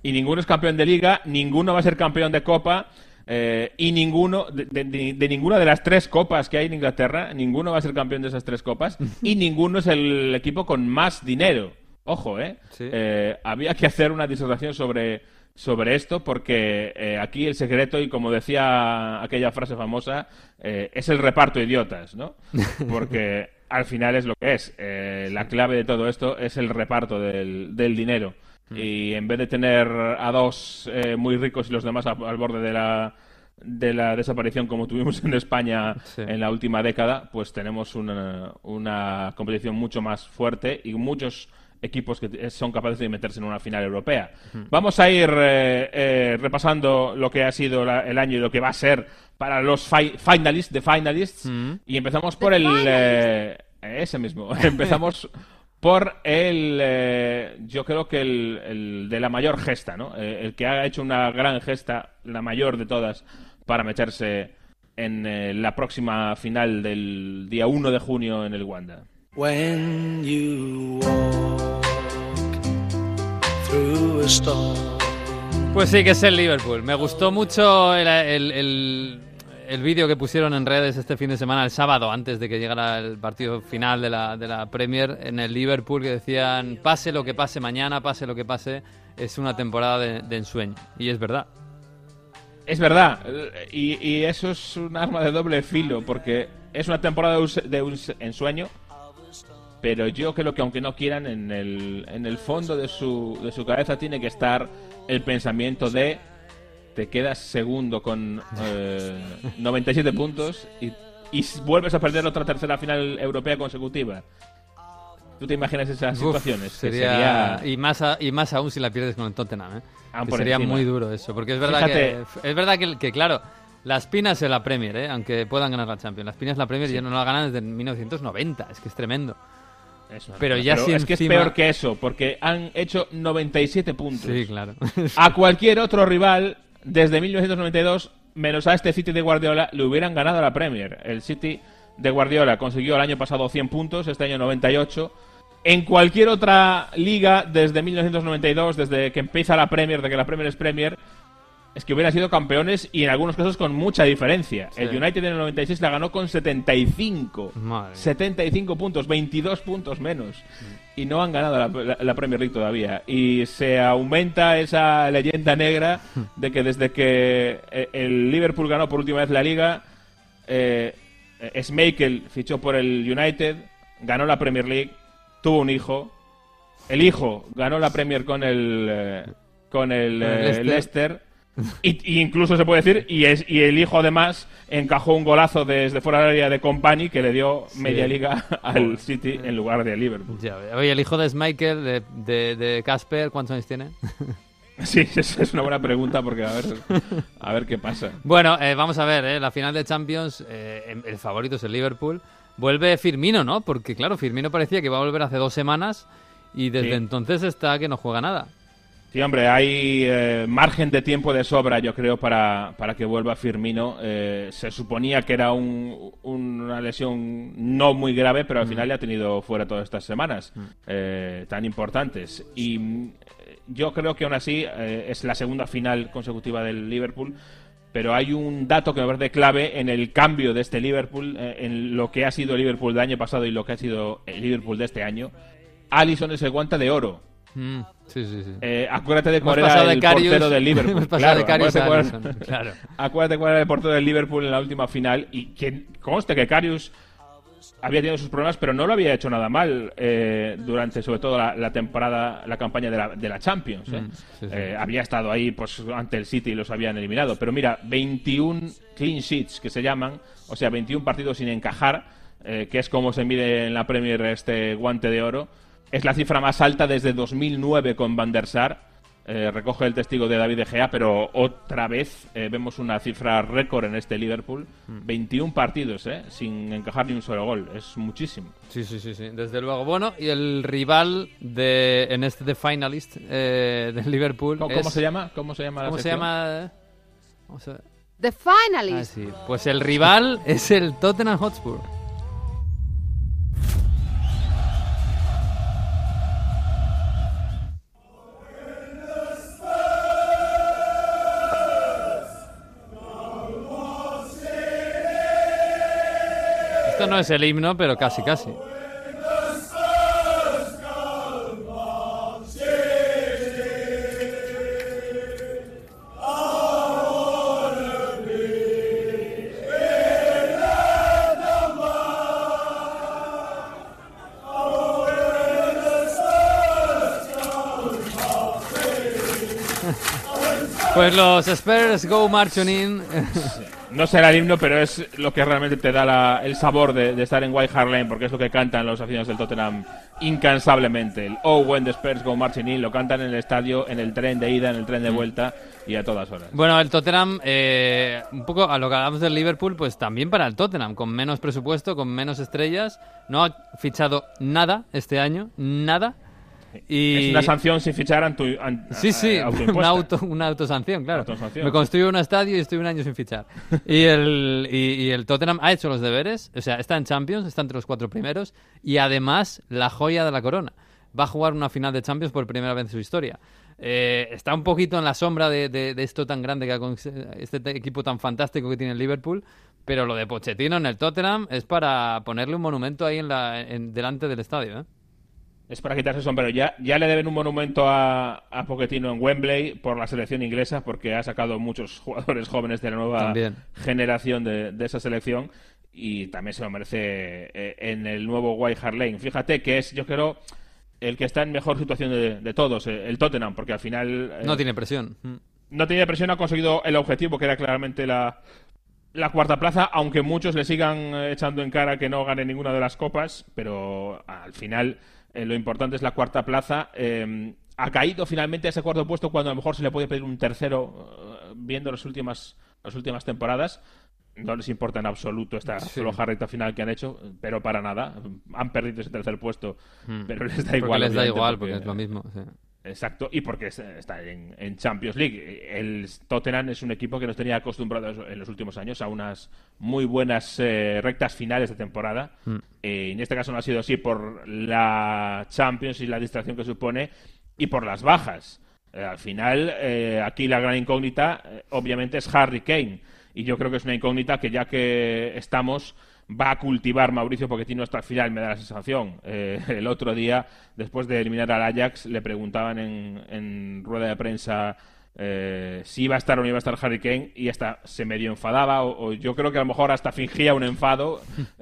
Y ninguno es campeón de liga, ninguno va a ser campeón de copa. eh, y ninguno, de, de- de- de ninguna de las tres copas que hay en Inglaterra, ninguno va a ser campeón de esas tres copas. y ninguno es el equipo con más dinero. Ojo, ¿eh? Sí. Eh, había que hacer una disertación sobre, sobre esto porque eh, aquí el secreto, y como decía aquella frase famosa, eh, es el reparto de idiotas, ¿no? Porque al final es lo que es. Eh, la clave de todo esto es el reparto del, del dinero. Y en vez de tener a dos muy ricos y los demás al borde de la, de la desaparición como tuvimos en España Sí. en la última década, pues tenemos una, una competición mucho más fuerte y muchos equipos que t- son capaces de meterse en una final europea. Vamos a ir eh, eh, repasando lo que ha sido la- el año y lo que va a ser para los fi- finalists, de finalists, y empezamos por The el... eh, ese mismo. empezamos por el, eh, yo creo que el, el de la mayor gesta, ¿no? Eh, el que ha hecho una gran gesta, la mayor de todas, para meterse en eh, la próxima final del día 1 de junio en el Wanda. When you walk through a storm. Pues sí, que es el Liverpool. Me gustó mucho el, el- el- el vídeo que pusieron en redes este fin de semana, el sábado, antes de que llegara el partido final de la, de la Premier, en el Liverpool, que decían, pase lo que pase mañana, pase lo que pase, es una temporada de, de ensueño. Y es verdad. Es verdad, y, y eso es un arma de doble filo, porque es una temporada de un ensueño, pero yo creo que aunque no quieran, en el, en el fondo de su, de su cabeza tiene que estar el pensamiento de te quedas segundo con eh, 97 puntos y, y vuelves a perder otra tercera final europea consecutiva. ¿Tú te imaginas esas Uf, situaciones? Que sería... Y, más a- y más aún si la pierdes con el Tottenham, ¿eh? Ah, Que sería encima. muy duro eso, porque es verdad Fíjate. que es verdad que, que, claro, las pinas en la Premier, ¿eh? aunque puedan ganar la Champions, las pinas la Premier ya no la ganan desde 1990, es que es tremendo. Es una Pero ya si es que es encima- peor que eso, porque han hecho 97 puntos. Sí, claro. A cualquier otro rival, desde 1992, menos a este City de Guardiola, le hubieran ganado la Premier. El City de Guardiola consiguió el año pasado 100 puntos, este año 98. En cualquier otra liga, desde 1992, desde que empieza la Premier, de que la Premier es Premier, es que hubieran sido campeones y en algunos casos con mucha diferencia. Sí. El United en el 96 la ganó con 75. Madre mía. 75 puntos, 22 puntos menos. Y no han ganado la, la- la Premier League todavía. Y se aumenta esa leyenda negra de que desde que eh, el Liverpool ganó por última vez la liga, eh, eh, Schmeichel fichó por el United, ganó la Premier League, tuvo un hijo. El hijo ganó la Premier con el, eh, con el, Con el Leicester. Leicester. Y, y incluso se puede decir, y, es, y el hijo además encajó un golazo desde fuera del área de Company que le dio Sí. media liga al City en lugar de Liverpool. Ya. Oye, el hijo de Schmeichel, de, de, de Casper, ¿cuántos años tiene? Sí, es, es una buena pregunta porque a ver, a ver qué pasa. Bueno, eh, vamos a ver, eh, la final de Champions, eh, el favorito es el Liverpool. Vuelve Firmino, ¿no? Porque claro, Firmino parecía que iba a volver hace dos semanas y desde Sí. entonces está que no juega nada. Sí, hombre, hay eh, margen de tiempo de sobra, yo creo, para, para que vuelva Firmino. Eh, se suponía que era un- una lesión no muy grave, pero al final le ha tenido fuera todas estas semanas eh, tan importantes. Y mm, yo creo que aún así eh, es la segunda final consecutiva del Liverpool. Pero hay un dato que me parece clave en el cambio de este Liverpool, en lo que ha sido el Liverpool del año pasado y lo que ha sido el Liverpool de este año. Allison es el guante de oro. Mm, sí, sí, sí. Eh, acuérdate de cuál era el de portero del Liverpool. de acuérdate cuál- Alisson, claro. acuérdate cuál era el portero del Liverpool en la última final y que conste que Karius había tenido sus problemas, pero no lo había hecho nada mal eh, durante, sobre todo, la, la temporada, la campaña de la, de la Champions. ¿eh? Mm, sí, sí. Eh, había estado ahí pues ante el City y los habían eliminado. Pero mira, 21 clean sheets que se llaman, o sea, 21 partidos sin encajar, eh, que es como se mide en la Premier este guante de oro. Es la cifra más alta desde 2009 con Van der Sar. Eh, recoge el testigo de David De Gea, pero otra vez eh, vemos una cifra récord en este Liverpool. 21 partidos, eh, sin encajar ni un solo gol. Es muchísimo. Sí, sí, sí, sí, desde luego. Bueno, y el rival de en este de finalist eh, del Liverpool ¿Cómo, es- cómo se llama? ¿Cómo se llama la ¿Cómo se llama? Vamos a ver. The Ah, finalist. sí. Pues el rival es el Tottenham Hotspur. Esto no es el himno, pero casi, casi. Pues los Spurs go marching in. No será el himno, pero es lo que realmente te da la- el sabor de, de estar en White Hart Lane, porque es lo que cantan los aficionados del Tottenham incansablemente. El Oh, when the Spurs go marching in, lo cantan en el estadio, en el tren de ida, en el tren de vuelta y a todas horas. Bueno, el Tottenham, eh, un poco a lo que hablamos del Liverpool, pues también para el Tottenham, con menos presupuesto, con menos estrellas. No ha fichado nada este año, nada. Y... Es una sanción sin fichar antu, an- Sí, sí, una, auto, una autosanción, claro. Autosanción. Me construyo un estadio y estoy un año sin fichar. Y el, y, y el Tottenham ha hecho los deberes, o sea, está en Champions, está entre los cuatro primeros, y además la joya de la corona. Va a jugar una final de Champions por primera vez en su historia. Eh, está un poquito en la sombra de, de- de esto tan grande que ha este te- equipo tan fantástico que tiene el Liverpool, pero lo de Pochettino en el Tottenham es para ponerle un monumento ahí en la, en- delante del estadio. ¿eh? Es para quitarse el sombrero. Ya, ya le deben un monumento a, a Pochettino en Wembley por la selección inglesa, porque ha sacado muchos jugadores jóvenes de la nueva También. generación de, de esa selección. y también se lo merece eh, en el nuevo White Hart Lane. Fíjate que es, yo creo, el que está en mejor situación de, de todos, eh, el Tottenham, porque al final... eh, No tiene presión. Mm. no tiene presión, ha conseguido el objetivo, que era claramente la, la cuarta plaza, aunque muchos le sigan echando en cara que no gane ninguna de las copas, pero al final eh, lo importante es la cuarta plaza. Eh, ha caído finalmente a ese cuarto puesto cuando a lo mejor se le puede pedir un tercero eh, viendo las últimas, las últimas temporadas. No les importa en absoluto esta Sí. floja recta final que han hecho, pero para nada. Han perdido ese tercer puesto, Mm. pero les da Porque igual. les da igual, porque es lo mismo. sí. Exacto, y porque es- está en, en Champions League. El Tottenham es un equipo que nos tenía acostumbrados en los últimos años a unas muy buenas eh, rectas finales de temporada. Mm. Eh, en este caso no ha sido así por la Champions y la distracción que supone y por las bajas. Eh, al final, eh, aquí la gran incógnita, obviamente, es Harry Kane. Y yo creo que es una incógnita que ya que estamos va a cultivar Mauricio Pochettino hasta el final, me da la sensación. Eh, el otro día, después de eliminar al Ajax, le preguntaban en, en rueda de prensa eh, si iba a estar o no iba a estar Harry Kane y hasta se medio enfadaba o, o yo creo que a lo mejor hasta fingía un enfado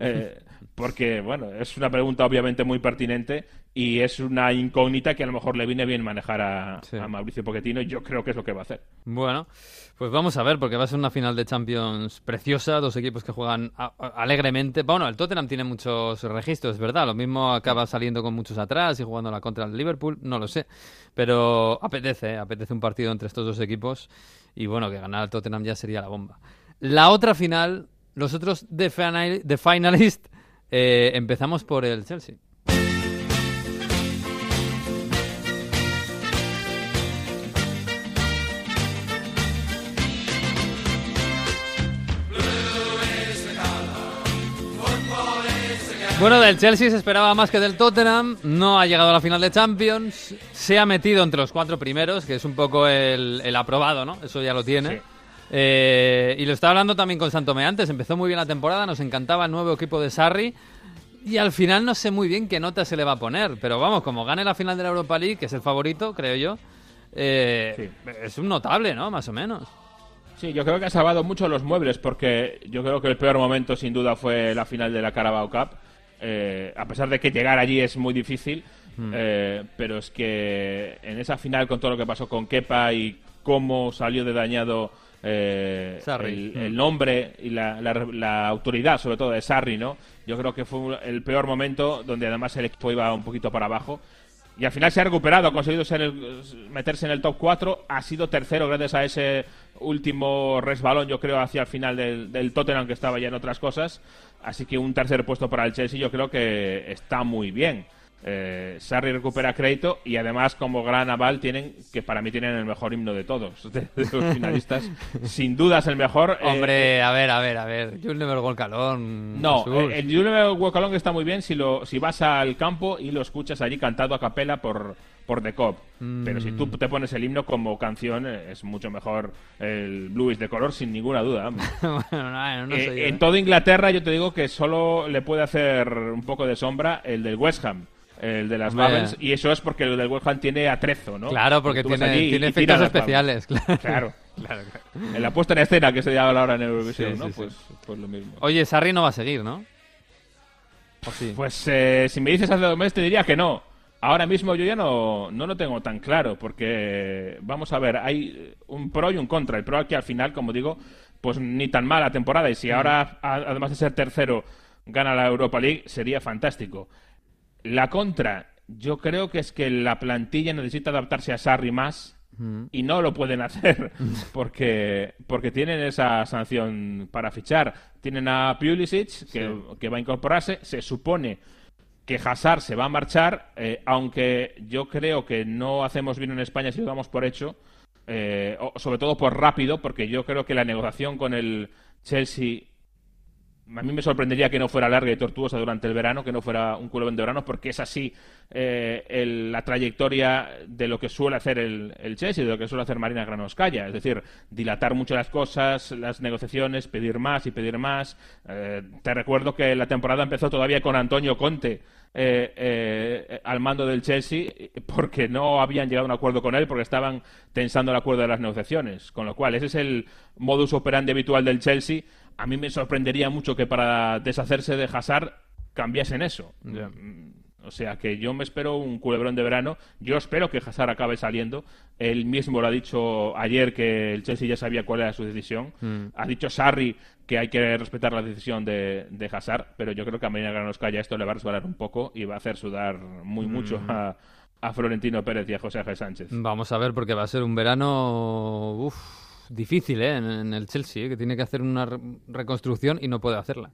porque, bueno, es una pregunta obviamente muy pertinente y es una incógnita que a lo mejor le viene bien manejar a, Sí. a Mauricio Pochettino y yo creo que es lo que va a hacer. Bueno, pues vamos a ver, porque va a ser una final de Champions preciosa, dos equipos que juegan a- a- alegremente. Bueno, el Tottenham tiene muchos registros, es verdad, lo mismo acaba saliendo con muchos atrás y jugando la contra el Liverpool, no lo sé, pero apetece, ¿eh? apetece un partido entre estos dos equipos y bueno, que ganar al Tottenham ya sería la bomba. La otra final, los otros de, final, de finalist, eh, empezamos por el Chelsea. Bueno, del Chelsea se esperaba más que del Tottenham, no ha llegado a la final de Champions, se ha metido entre los cuatro primeros, que es un poco el, el aprobado, ¿no? Eso ya lo tiene. Eh, y lo estaba hablando también con Santome antes, empezó muy bien la temporada, nos encantaba el nuevo equipo de Sarri, y al final no sé muy bien qué nota se le va a poner, pero vamos, como gane la final de la Europa League, que es el favorito, creo yo, eh, es un notable, ¿no? Más o menos. Sí, yo creo que ha salvado mucho los muebles porque yo creo que el peor momento sin duda fue la final de la Carabao Cup. Eh, a pesar de que llegar allí es muy difícil, eh, pero es que en esa final con todo lo que pasó con Kepa y cómo salió de dañado eh, el, Mm. el nombre y la, la- la autoridad, sobre todo de Sarri, ¿no? Yo creo que fue el peor momento donde además el equipo iba un poquito para abajo. Y al final se ha recuperado, ha conseguido ser el- meterse en el top 4, ha sido tercero gracias a ese último resbalón, yo creo, hacia el final del, del Tottenham, que estaba ya en otras cosas. Así que un tercer puesto para el Chelsea yo creo que está muy bien. Eh, Sarri recupera crédito y además como gran aval tienen, que para mí tienen el mejor himno de todos, de, de los finalistas. Sin dudas el mejor. eh, Hombre, a ver, a ver, a ver, You'll never walk alone. no, eh, el Huacalón está muy bien si lo si vas al campo y lo escuchas allí cantado a capela por por The Cop. Pero si tú te pones el himno como canción eh, es mucho mejor el Blue is de color sin ninguna duda. hombre. bueno, no, no Eh, sé yo, en ¿eh? toda Inglaterra yo te digo que solo le puede hacer un poco de sombra el del West Ham. El de las. Babels, y eso es porque el del West Ham tiene atrezo, ¿no? Claro, porque tiene, tiene efectos especiales. Claro. Claro. En la puesta en escena que se llama ahora en Eurovisión, Sí, ¿no? sí, sí. Pues, pues lo mismo. Oye, Sarri no va a seguir, ¿no? Pues eh, si me dices hace dos meses te diría que no. Ahora mismo yo ya no, no lo tengo tan claro porque, vamos a ver, hay un pro y un contra. El pro es que al final, como digo, pues ni tan mala temporada. Y si ahora, a- además de ser tercero, gana la Europa League, sería fantástico. La contra, yo creo que es que la plantilla necesita adaptarse a Sarri más y no lo pueden hacer porque, porque tienen esa sanción para fichar. Tienen a Pulisic, que, que va a incorporarse. Se supone que Hazard se va a marchar, eh, aunque yo creo que no hacemos bien en España si lo damos por hecho, eh, sobre todo por rápido, porque yo creo que la negociación con el Chelsea a mí me sorprendería que no fuera larga y tortuosa durante el verano, que no fuera un culo de verano, porque es así eh, el- la trayectoria de lo que suele hacer el, el Chelsea, de lo que suele hacer Marina Granovskaya. Es decir, dilatar mucho las cosas, las negociaciones, pedir más y pedir más. Eh, te recuerdo que la temporada empezó todavía con Antonio Conte eh, al mando del Chelsea porque no habían llegado a un acuerdo con él, porque estaban tensando el acuerdo de las negociaciones. Con lo cual, ese es el modus operandi habitual del Chelsea. A mí me sorprendería mucho que para deshacerse de Hazard cambiasen eso. Mm, O sea que yo me espero un culebrón de verano. Yo espero que Hazard acabe saliendo. Él mismo lo ha dicho ayer que el Chelsea ya sabía cuál era su decisión. Ha dicho Sarri que hay que respetar la decisión de, de Hazard, pero yo creo que a nos calla esto le va a resbalar un poco y va a hacer sudar muy mucho a, a Florentino Pérez y a José Ángel Sánchez. Vamos a ver, porque va a ser un verano uf, difícil ¿eh? en, el Chelsea, ¿eh? que tiene que hacer una re- reconstrucción y no puede hacerla.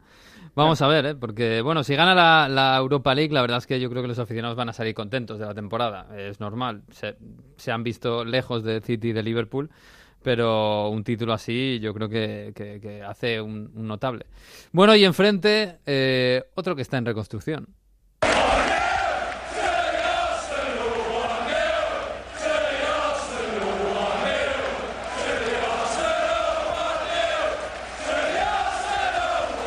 Vamos a ver, ¿eh? porque bueno, si gana la, Europa League, la verdad es que yo creo que los aficionados van a salir contentos de la temporada. Es normal, se, se han visto lejos de City y de Liverpool, pero un título así yo creo que, que- que hace un, un notable. Bueno, y enfrente, eh, otro que está en reconstrucción.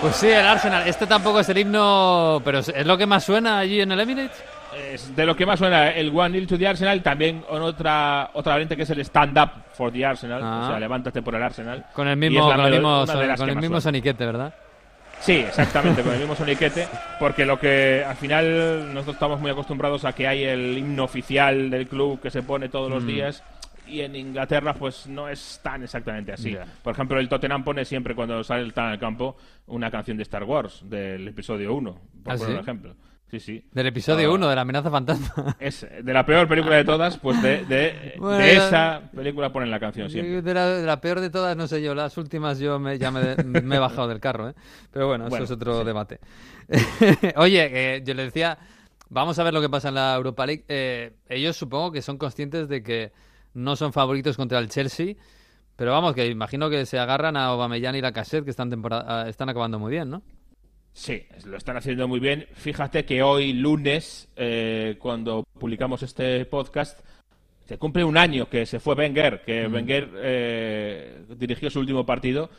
Pues sí, el Arsenal. Este tampoco es el himno, pero es lo que más suena allí en el Emirates. Es de lo que más suena el One Nil to the Arsenal, también con otra otra variante que es el Stand Up for the Arsenal, Ah. o sea, levántate por el Arsenal. Con el mismo, con el mismo, son- con el soniquete, ¿verdad? Sí, exactamente, con el mismo soniquete, porque lo que al final nosotros estamos muy acostumbrados a que hay el himno oficial del club que se pone todos Mm. los días y en Inglaterra pues no es tan exactamente así. Por ejemplo, el Tottenham pone siempre cuando sale el al campo una canción de Star Wars del episodio 1, por ¿Ah, sí? ejemplo. Sí, sí. Del episodio Ah. 1, de la amenaza fantasma. Es de la peor película de todas, pues de, de, Bueno, de ya- esa película ponen la canción siempre. De la, de la peor de todas, no sé yo. Las últimas yo me, ya me, me he bajado del carro, ¿eh? Pero bueno, Bueno, eso es otro sí. debate. Oye, eh, yo le decía, vamos a ver lo que pasa en la Europa League. Eh, ellos supongo que son conscientes de que no son favoritos contra el Chelsea, pero vamos, que imagino que se agarran a Aubameyang y la Cassette, que están, temporada, están acabando muy bien, ¿no? Sí, lo están haciendo muy bien. Fíjate que hoy lunes, eh, cuando publicamos este podcast, se cumple un año que se fue Wenger, que Wenger eh, dirigió su último partido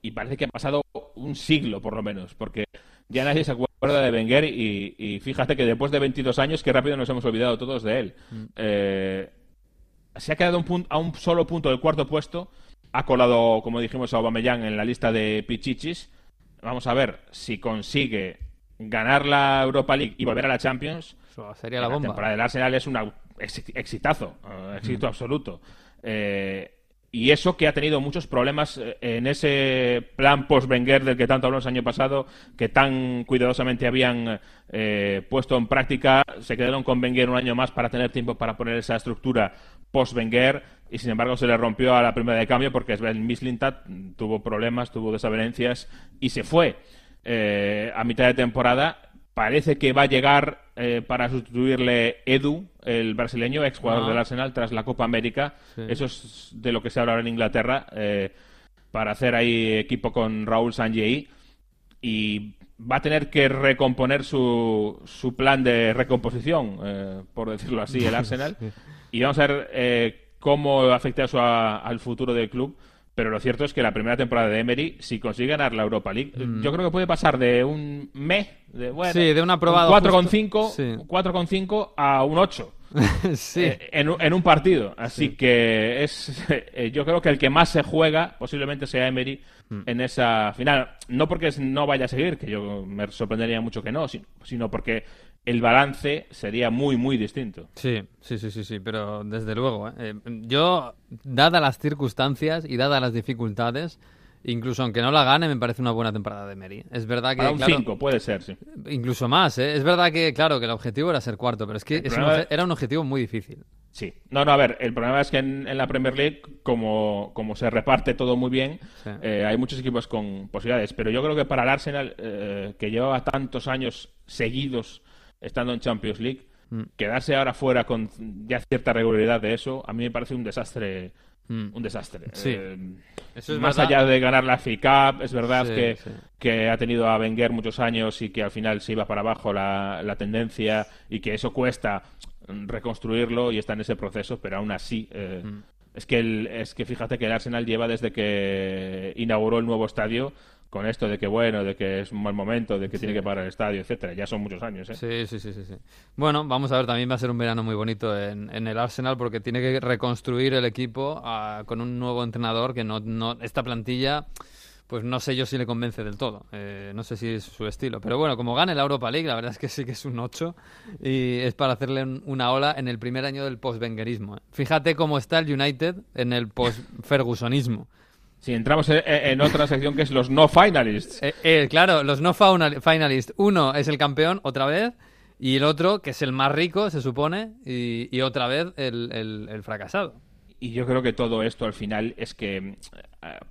y parece que ha pasado un siglo por lo menos, porque ya nadie se acuerda de Wenger y, y fíjate que después de 22 años, qué rápido nos hemos olvidado todos de él. Eh, se ha quedado un pun- a un solo punto del cuarto puesto, ha colado, como dijimos, a Aubameyang en la lista de Pichichis. Vamos a ver si consigue ganar la Europa League y volver a la Champions. Eso sería la bomba. temporada del Arsenal es un exitazo, eh, éxito absoluto. Eh, y eso que ha tenido muchos problemas eh, en ese plan post-Wenger del que tanto hablamos el año pasado, que tan cuidadosamente habían eh, puesto en práctica, se quedaron con Wenger un año más para tener tiempo para poner esa estructura post-Wenger y sin embargo se le rompió a la primera de cambio porque Sven Mislintat tuvo problemas, tuvo desavenencias y se fue eh, a mitad de temporada. Parece que va a llegar eh, para sustituirle Edu, el brasileño, exjugador Ah. del Arsenal, tras la Copa América. Sí. Eso es de lo que se habla ahora en Inglaterra, eh, para hacer ahí equipo con Raúl Sanjei. Y va a tener que recomponer su, su plan de recomposición, eh, por decirlo así, el Arsenal. Y vamos a ver eh, cómo afecta eso a- al futuro del club. Pero lo cierto es que la primera temporada de Emery, si consigue ganar la Europa League, yo creo que puede pasar de un me, de, bueno, Mm. Sí, de un aprobado un justo. 4,5 Sí. un 4,5 a un 8 sí. eh, en, un- en un partido. Así que es eh, yo creo que el que más se juega posiblemente sea Emery Mm. en esa final. No porque no vaya a seguir, que yo me sorprendería mucho que no, si- sino porque el balance sería muy, muy distinto. Sí, sí, sí, sí, sí, pero desde luego. ¿eh? Eh, yo, dadas las circunstancias y dadas las dificultades, incluso aunque no la gane, me parece una buena temporada de Meri. Es verdad que, Para un claro, 5, puede ser, sí. incluso más, ¿eh? Es verdad que, claro, que el objetivo era ser cuarto, pero es que es un era un objetivo muy difícil. Sí. No, no, a ver, el problema es que en, en la Premier League, como, como se reparte todo muy bien, Sí. eh, hay muchos equipos con posibilidades. Pero yo creo que para el Arsenal, eh, que lleva tantos años seguidos estando en Champions League, Mm. quedarse ahora fuera con ya cierta regularidad de eso, a mí me parece un desastre. Mm. Un desastre. Sí. Eh, Eso es más verdad. allá de ganar la FA Cup, es verdad Sí, que, sí. que ha tenido a Wenger muchos años y que al final se iba para abajo la, la tendencia y que eso cuesta reconstruirlo y está en ese proceso, pero aún así eh, Mm. es que el- es que fíjate que el Arsenal lleva desde que inauguró el nuevo estadio con esto de que bueno, de que es un mal momento, de que tiene que parar el estadio, etcétera. Ya son muchos años, ¿eh? Sí, sí, sí, sí, sí. Bueno, vamos a ver, también va a ser un verano muy bonito en, en el Arsenal porque tiene que reconstruir el equipo ah, con un nuevo entrenador que no, no esta plantilla pues no sé yo si le convence del todo. Eh, no sé si es su estilo. Pero bueno, como gane la Europa League, la verdad es que sí que es un 8 y es para hacerle un- una ola en el primer año del post-vengerismo. ¿eh? Fíjate cómo está el United en el post-fergusonismo. Si entramos en, en otra sección que es los no finalists. Eh, eh, claro, los no finalists. Uno es el campeón otra vez y el otro, que es el más rico, se supone, y, y otra vez el, el- el fracasado. Y yo creo que todo esto al final es que eh,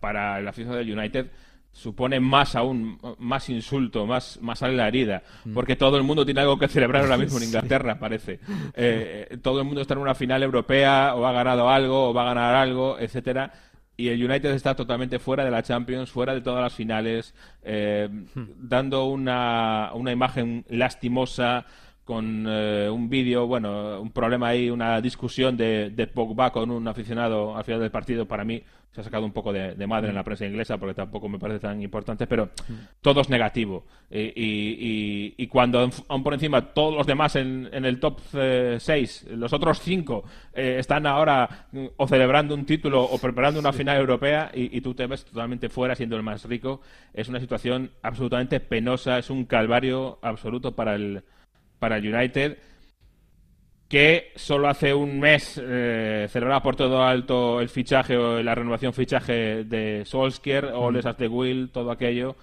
para el aficionado del United supone más aún, más insulto, más, más sale la herida, porque todo el mundo tiene algo que celebrar ahora mismo en Inglaterra, parece. Eh, todo el mundo está en una final europea, o ha ganado algo, o va a ganar algo, etcétera. Y el United está totalmente fuera de la Champions, fuera de todas las finales, eh, dando una, una imagen lastimosa, con eh, un vídeo, bueno, un problema ahí, una discusión de, de Pogba con un aficionado al final del partido, para mí se ha sacado un poco de, de madre en la prensa inglesa porque tampoco me parece tan importante, pero todo es negativo. Y, y- y- y cuando aún por encima todos los demás en, en el top 6, los otros 5, están ahora mm, o celebrando un título o preparando una final europea y, y tú te ves totalmente fuera siendo el más rico, es una situación absolutamente penosa, es un calvario absoluto para el para United, que solo hace un mes eh, celebraba por todo alto el fichaje o la renovación fichaje de Solskjaer, o Les de Will, todo aquello.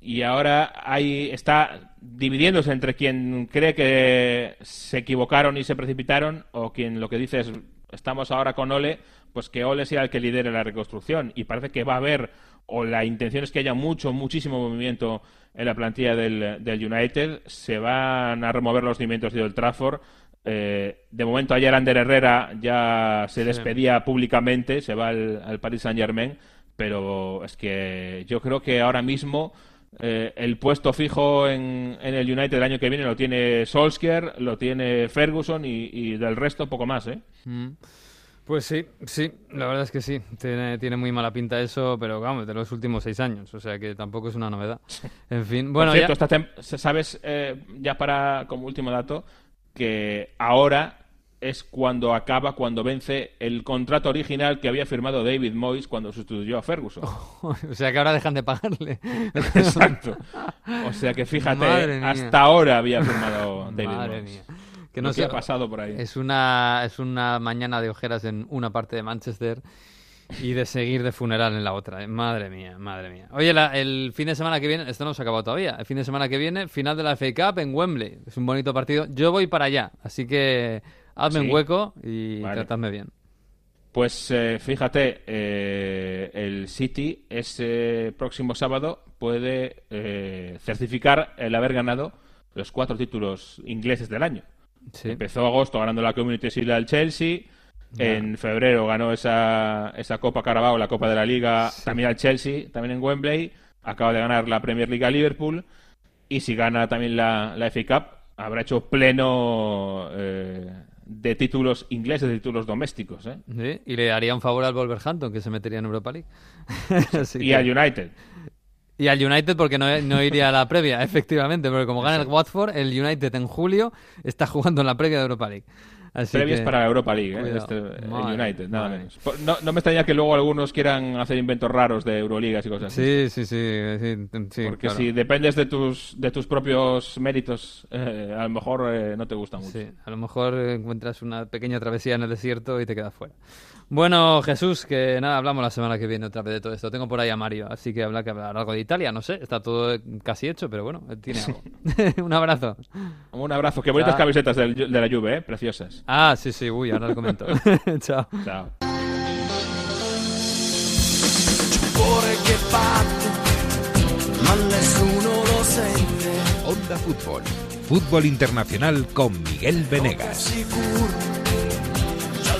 Y ahora ahí está dividiéndose entre quien cree que se equivocaron y se precipitaron, o quien lo que dice es estamos ahora con Ole, pues que Ole sea el que lidere la reconstrucción. Y parece que va a haber, o la intención es que haya mucho, muchísimo movimiento en la plantilla del, del United. Se van a remover los cimientos de Old Trafford. Eh, de momento ayer Ander Herrera ya se despedía públicamente, se va al, al Paris Saint Germain, pero es que yo creo que ahora mismo eh, el puesto fijo en, en el United el año que viene lo tiene Solskjaer, lo tiene Ferguson y, y del resto poco más, ¿eh? Mm. Pues sí, sí, la verdad es que sí. Tiene, tiene muy mala pinta eso, pero vamos, de los últimos seis años, o sea que tampoco es una novedad. En fin, bueno, Por cierto, ya- sabes, eh, ya para como último dato, que ahora es cuando acaba, cuando vence el contrato original que había firmado David Moyes cuando sustituyó a Ferguson. o sea que ahora dejan de pagarle. Exacto. O sea que fíjate, Madre mía. hasta ahora había firmado David Madre Moyes. mía. Que no sé- ha pasado por ahí. Es una, es una mañana de ojeras en una parte de Manchester y de seguir de funeral en la otra. ¿eh? Madre mía, madre mía. Oye, la- el fin de semana que viene, esto no se ha acabado todavía. El fin de semana que viene, final de la FA Cup en Wembley. Es un bonito partido. Yo voy para allá, así que hazme ¿Sí? un hueco y Vale. tratadme bien. Pues eh, fíjate, eh, el City ese próximo sábado puede eh, certificar el haber ganado los cuatro títulos ingleses del año. Sí. Empezó agosto ganando la Community Shield al Chelsea. En febrero ganó esa, esa Copa Carabao, la Copa de la Liga, también al Chelsea, también en Wembley. Acaba de ganar la Premier League a Liverpool. Y si gana también la, la FA Cup, habrá hecho pleno eh, de títulos ingleses, de títulos domésticos. ¿eh? Sí, Y le haría un favor al Wolverhampton, que se metería en Europa League. Y que- al United. Y al United porque no, no iría a la previa, efectivamente, porque como gana el Watford, el United en julio está jugando en la previa de Europa League. Así Previas que- para la Europa League, ¿eh? Este, el United, nada madre. menos. No, no me extraña que luego algunos quieran hacer inventos raros de Euroligas y cosas así. Sí, sí, sí, sí, sí, Porque claro. si dependes de tus, de tus propios méritos, eh, a lo mejor eh, no te gusta mucho. Sí, a lo mejor encuentras una pequeña travesía en el desierto y te quedas fuera. Bueno, Jesús, que nada, hablamos la semana que viene otra vez de todo esto. Tengo por ahí a Mario, así que habla que hablar algo de Italia, no sé, está todo casi hecho, pero bueno, tiene algo. Un abrazo. Un abrazo. Qué bonitas Chao. camisetas de la Juve, ¿eh? Preciosas. Ah, sí, sí, uy, ahora lo comento. Chao. Chao. Onda Fútbol. Fútbol Internacional con Miguel Venegas. E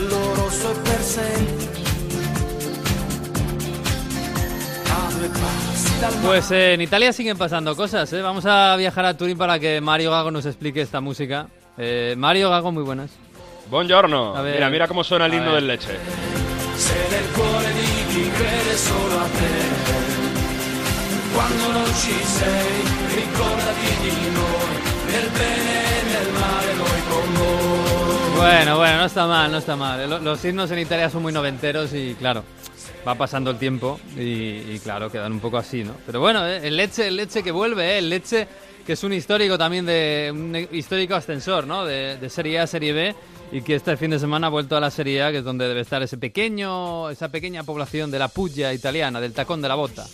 Pues eh, en Italia siguen pasando cosas, ¿eh? Vamos a viajar a Turín para que Mario Gago nos explique esta música. Eh, Mario Gago, muy buenas. Buongiorno. A ver. Mira, mira cómo suena el himno del leche. Quando non ci sei, ricordati di noi, nel bene e nel male. Bueno, bueno, no está mal, no está mal. Lo- Los himnos en Italia son muy noventeros y claro, va pasando el tiempo y, claro, quedan un poco así, ¿no? Pero bueno, eh, el Leche, el Leche que vuelve, eh, el Leche que es un histórico también de un histórico ascensor, ¿no? De, de Serie A a Serie B y que este fin de semana ha vuelto a la Serie A, que es donde debe estar ese pequeño, esa pequeña población de la Puglia italiana, del tacón de la bota.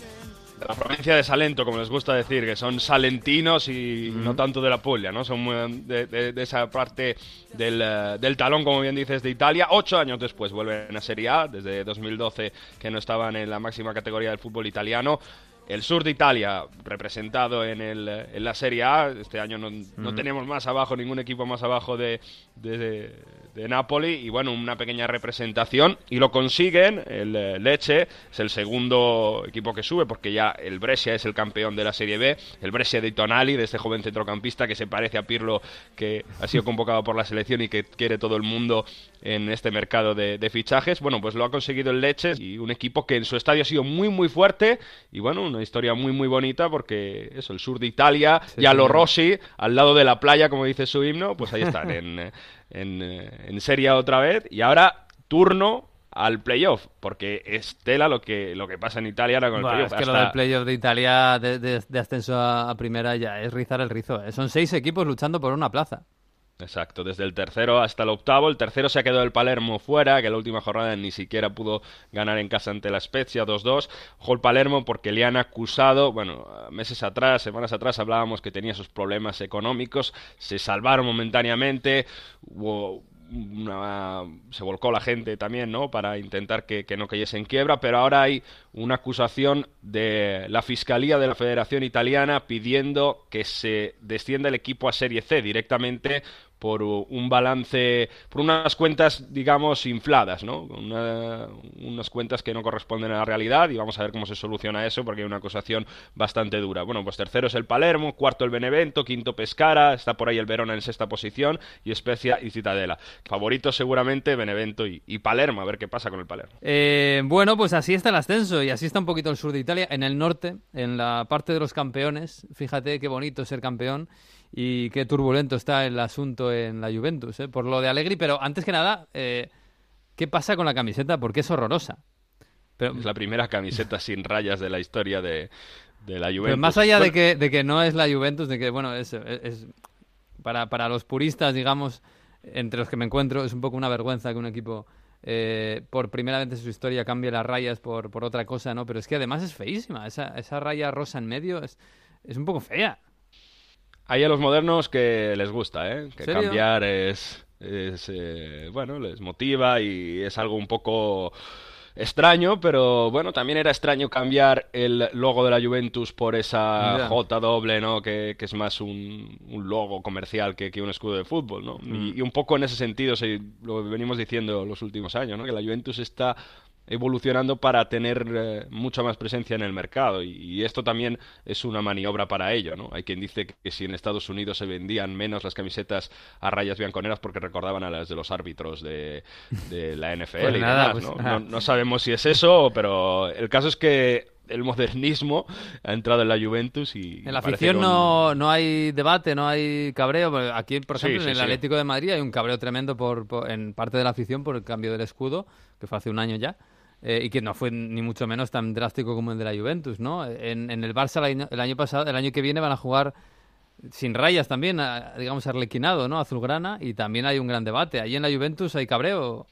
De la provincia de Salento, como les gusta decir, que son salentinos y no tanto de la Puglia, ¿no? Son muy- de, de- de esa parte del, eh, del talón, como bien dices, de Italia. Ocho años después vuelven a Serie A, desde 2012 que no estaban en la máxima categoría del fútbol italiano. El sur de Italia representado en, el, en la Serie A. Este año no, no tenemos más abajo, ningún equipo más abajo de, de, de- Napoli. Y bueno, una pequeña representación. Y lo consiguen. El eh, Lecce es el segundo equipo que sube porque ya el Brescia es el campeón de la Serie B. El Brescia de Tonali, de este joven centrocampista que se parece a Pirlo, que ha sido convocado por la selección y que quiere todo el mundo en este mercado de, de fichajes. Bueno, pues lo ha conseguido el Lecce y un equipo que en su estadio ha sido muy, muy fuerte. Y bueno, una historia muy, muy bonita porque eso, el sur de Italia, Sí, y a lo. Rossi, al lado de la playa, como dice su himno, pues ahí están, en, eh, en, eh, en Serie otra vez. Y ahora, turno al playoff, porque es tela lo que, lo que pasa en Italia ahora con el Buah, playoff. es que lo Hasta- del playoff de Italia de, de- de ascenso a, a primera ya es rizar el rizo. eh. Son seis equipos luchando por una plaza. Exacto, desde el tercero hasta el octavo. El tercero se ha quedado el Palermo fuera, que la última jornada ni siquiera pudo ganar en casa ante la Spezia 2-2. Ojo el Palermo porque le han acusado, bueno, meses atrás, semanas atrás hablábamos que tenía esos problemas económicos, se salvaron momentáneamente, hubo una- se volcó la gente también, ¿no? Para intentar que, que no cayese en quiebra, pero ahora hay una acusación de la Fiscalía de la Federación Italiana pidiendo que se descienda el equipo a Serie C directamente por un balance, por unas cuentas, digamos, infladas, ¿no? Una- unas cuentas que no corresponden a la realidad y vamos a ver cómo se soluciona eso porque hay una acusación bastante dura. Bueno, pues tercero es el Palermo, cuarto el Benevento, quinto Pescara, está por ahí el Verona en sexta posición y Spezia y Citadela. Favoritos seguramente Benevento y, y Palermo, a ver qué pasa con el Palermo. Eh, bueno, pues así está el ascenso y así está un poquito el sur de Italia. En el norte, en la parte de los campeones, fíjate qué bonito ser campeón y qué turbulento está el asunto en la Juventus, eh, por lo de Allegri. Pero antes que nada, eh, ¿qué pasa con la camiseta? Porque es horrorosa. Pero, Es la primera camiseta sin rayas de la historia de, de la Juventus. pero más allá de que, de que no es la Juventus, de que, bueno, es, es- es- para, para los puristas, digamos, entre los que me encuentro, es un poco una vergüenza que un equipo eh, por primera vez en su historia cambie las rayas por, por otra cosa, ¿no? Pero es que además es feísima. Esa, esa raya rosa en medio es, es un poco fea. Hay a los modernos que les gusta, ¿eh? Que ¿Serio? cambiar es, es, eh, bueno, les motiva y es algo un poco extraño, pero bueno, también era extraño cambiar el logo de la Juventus por esa Ya. J doble, ¿no? Que, que es más un, un logo comercial que, que un escudo de fútbol, ¿no? Mm. Y, y un poco en ese sentido, se, lo venimos diciendo los últimos años, ¿no? Que la Juventus está evolucionando para tener eh, mucha más presencia en el mercado y, y esto también es una maniobra para ello, ¿no? Hay quien dice que, si en Estados Unidos se vendían menos las camisetas a rayas bianconeras porque recordaban a las de los árbitros de, de la NFL Pues y nada, demás, pues ¿no? No- no sabemos si es eso, pero el caso es que el modernismo ha entrado en la Juventus y En la afición no, no hay debate, no hay cabreo. Aquí, por Sí, ejemplo, sí, en el sí. Atlético de Madrid hay un cabreo tremendo por, por- en parte de la afición por el cambio del escudo, que fue hace un año ya, eh, y que no fue ni mucho menos tan drástico como el de la Juventus, ¿no? En, en el Barça el año, el año pasado, el año que viene van a jugar sin rayas también, a- digamos arlequinado, ¿no? Azulgrana, y también hay un gran debate. Allí en la Juventus hay cabreo.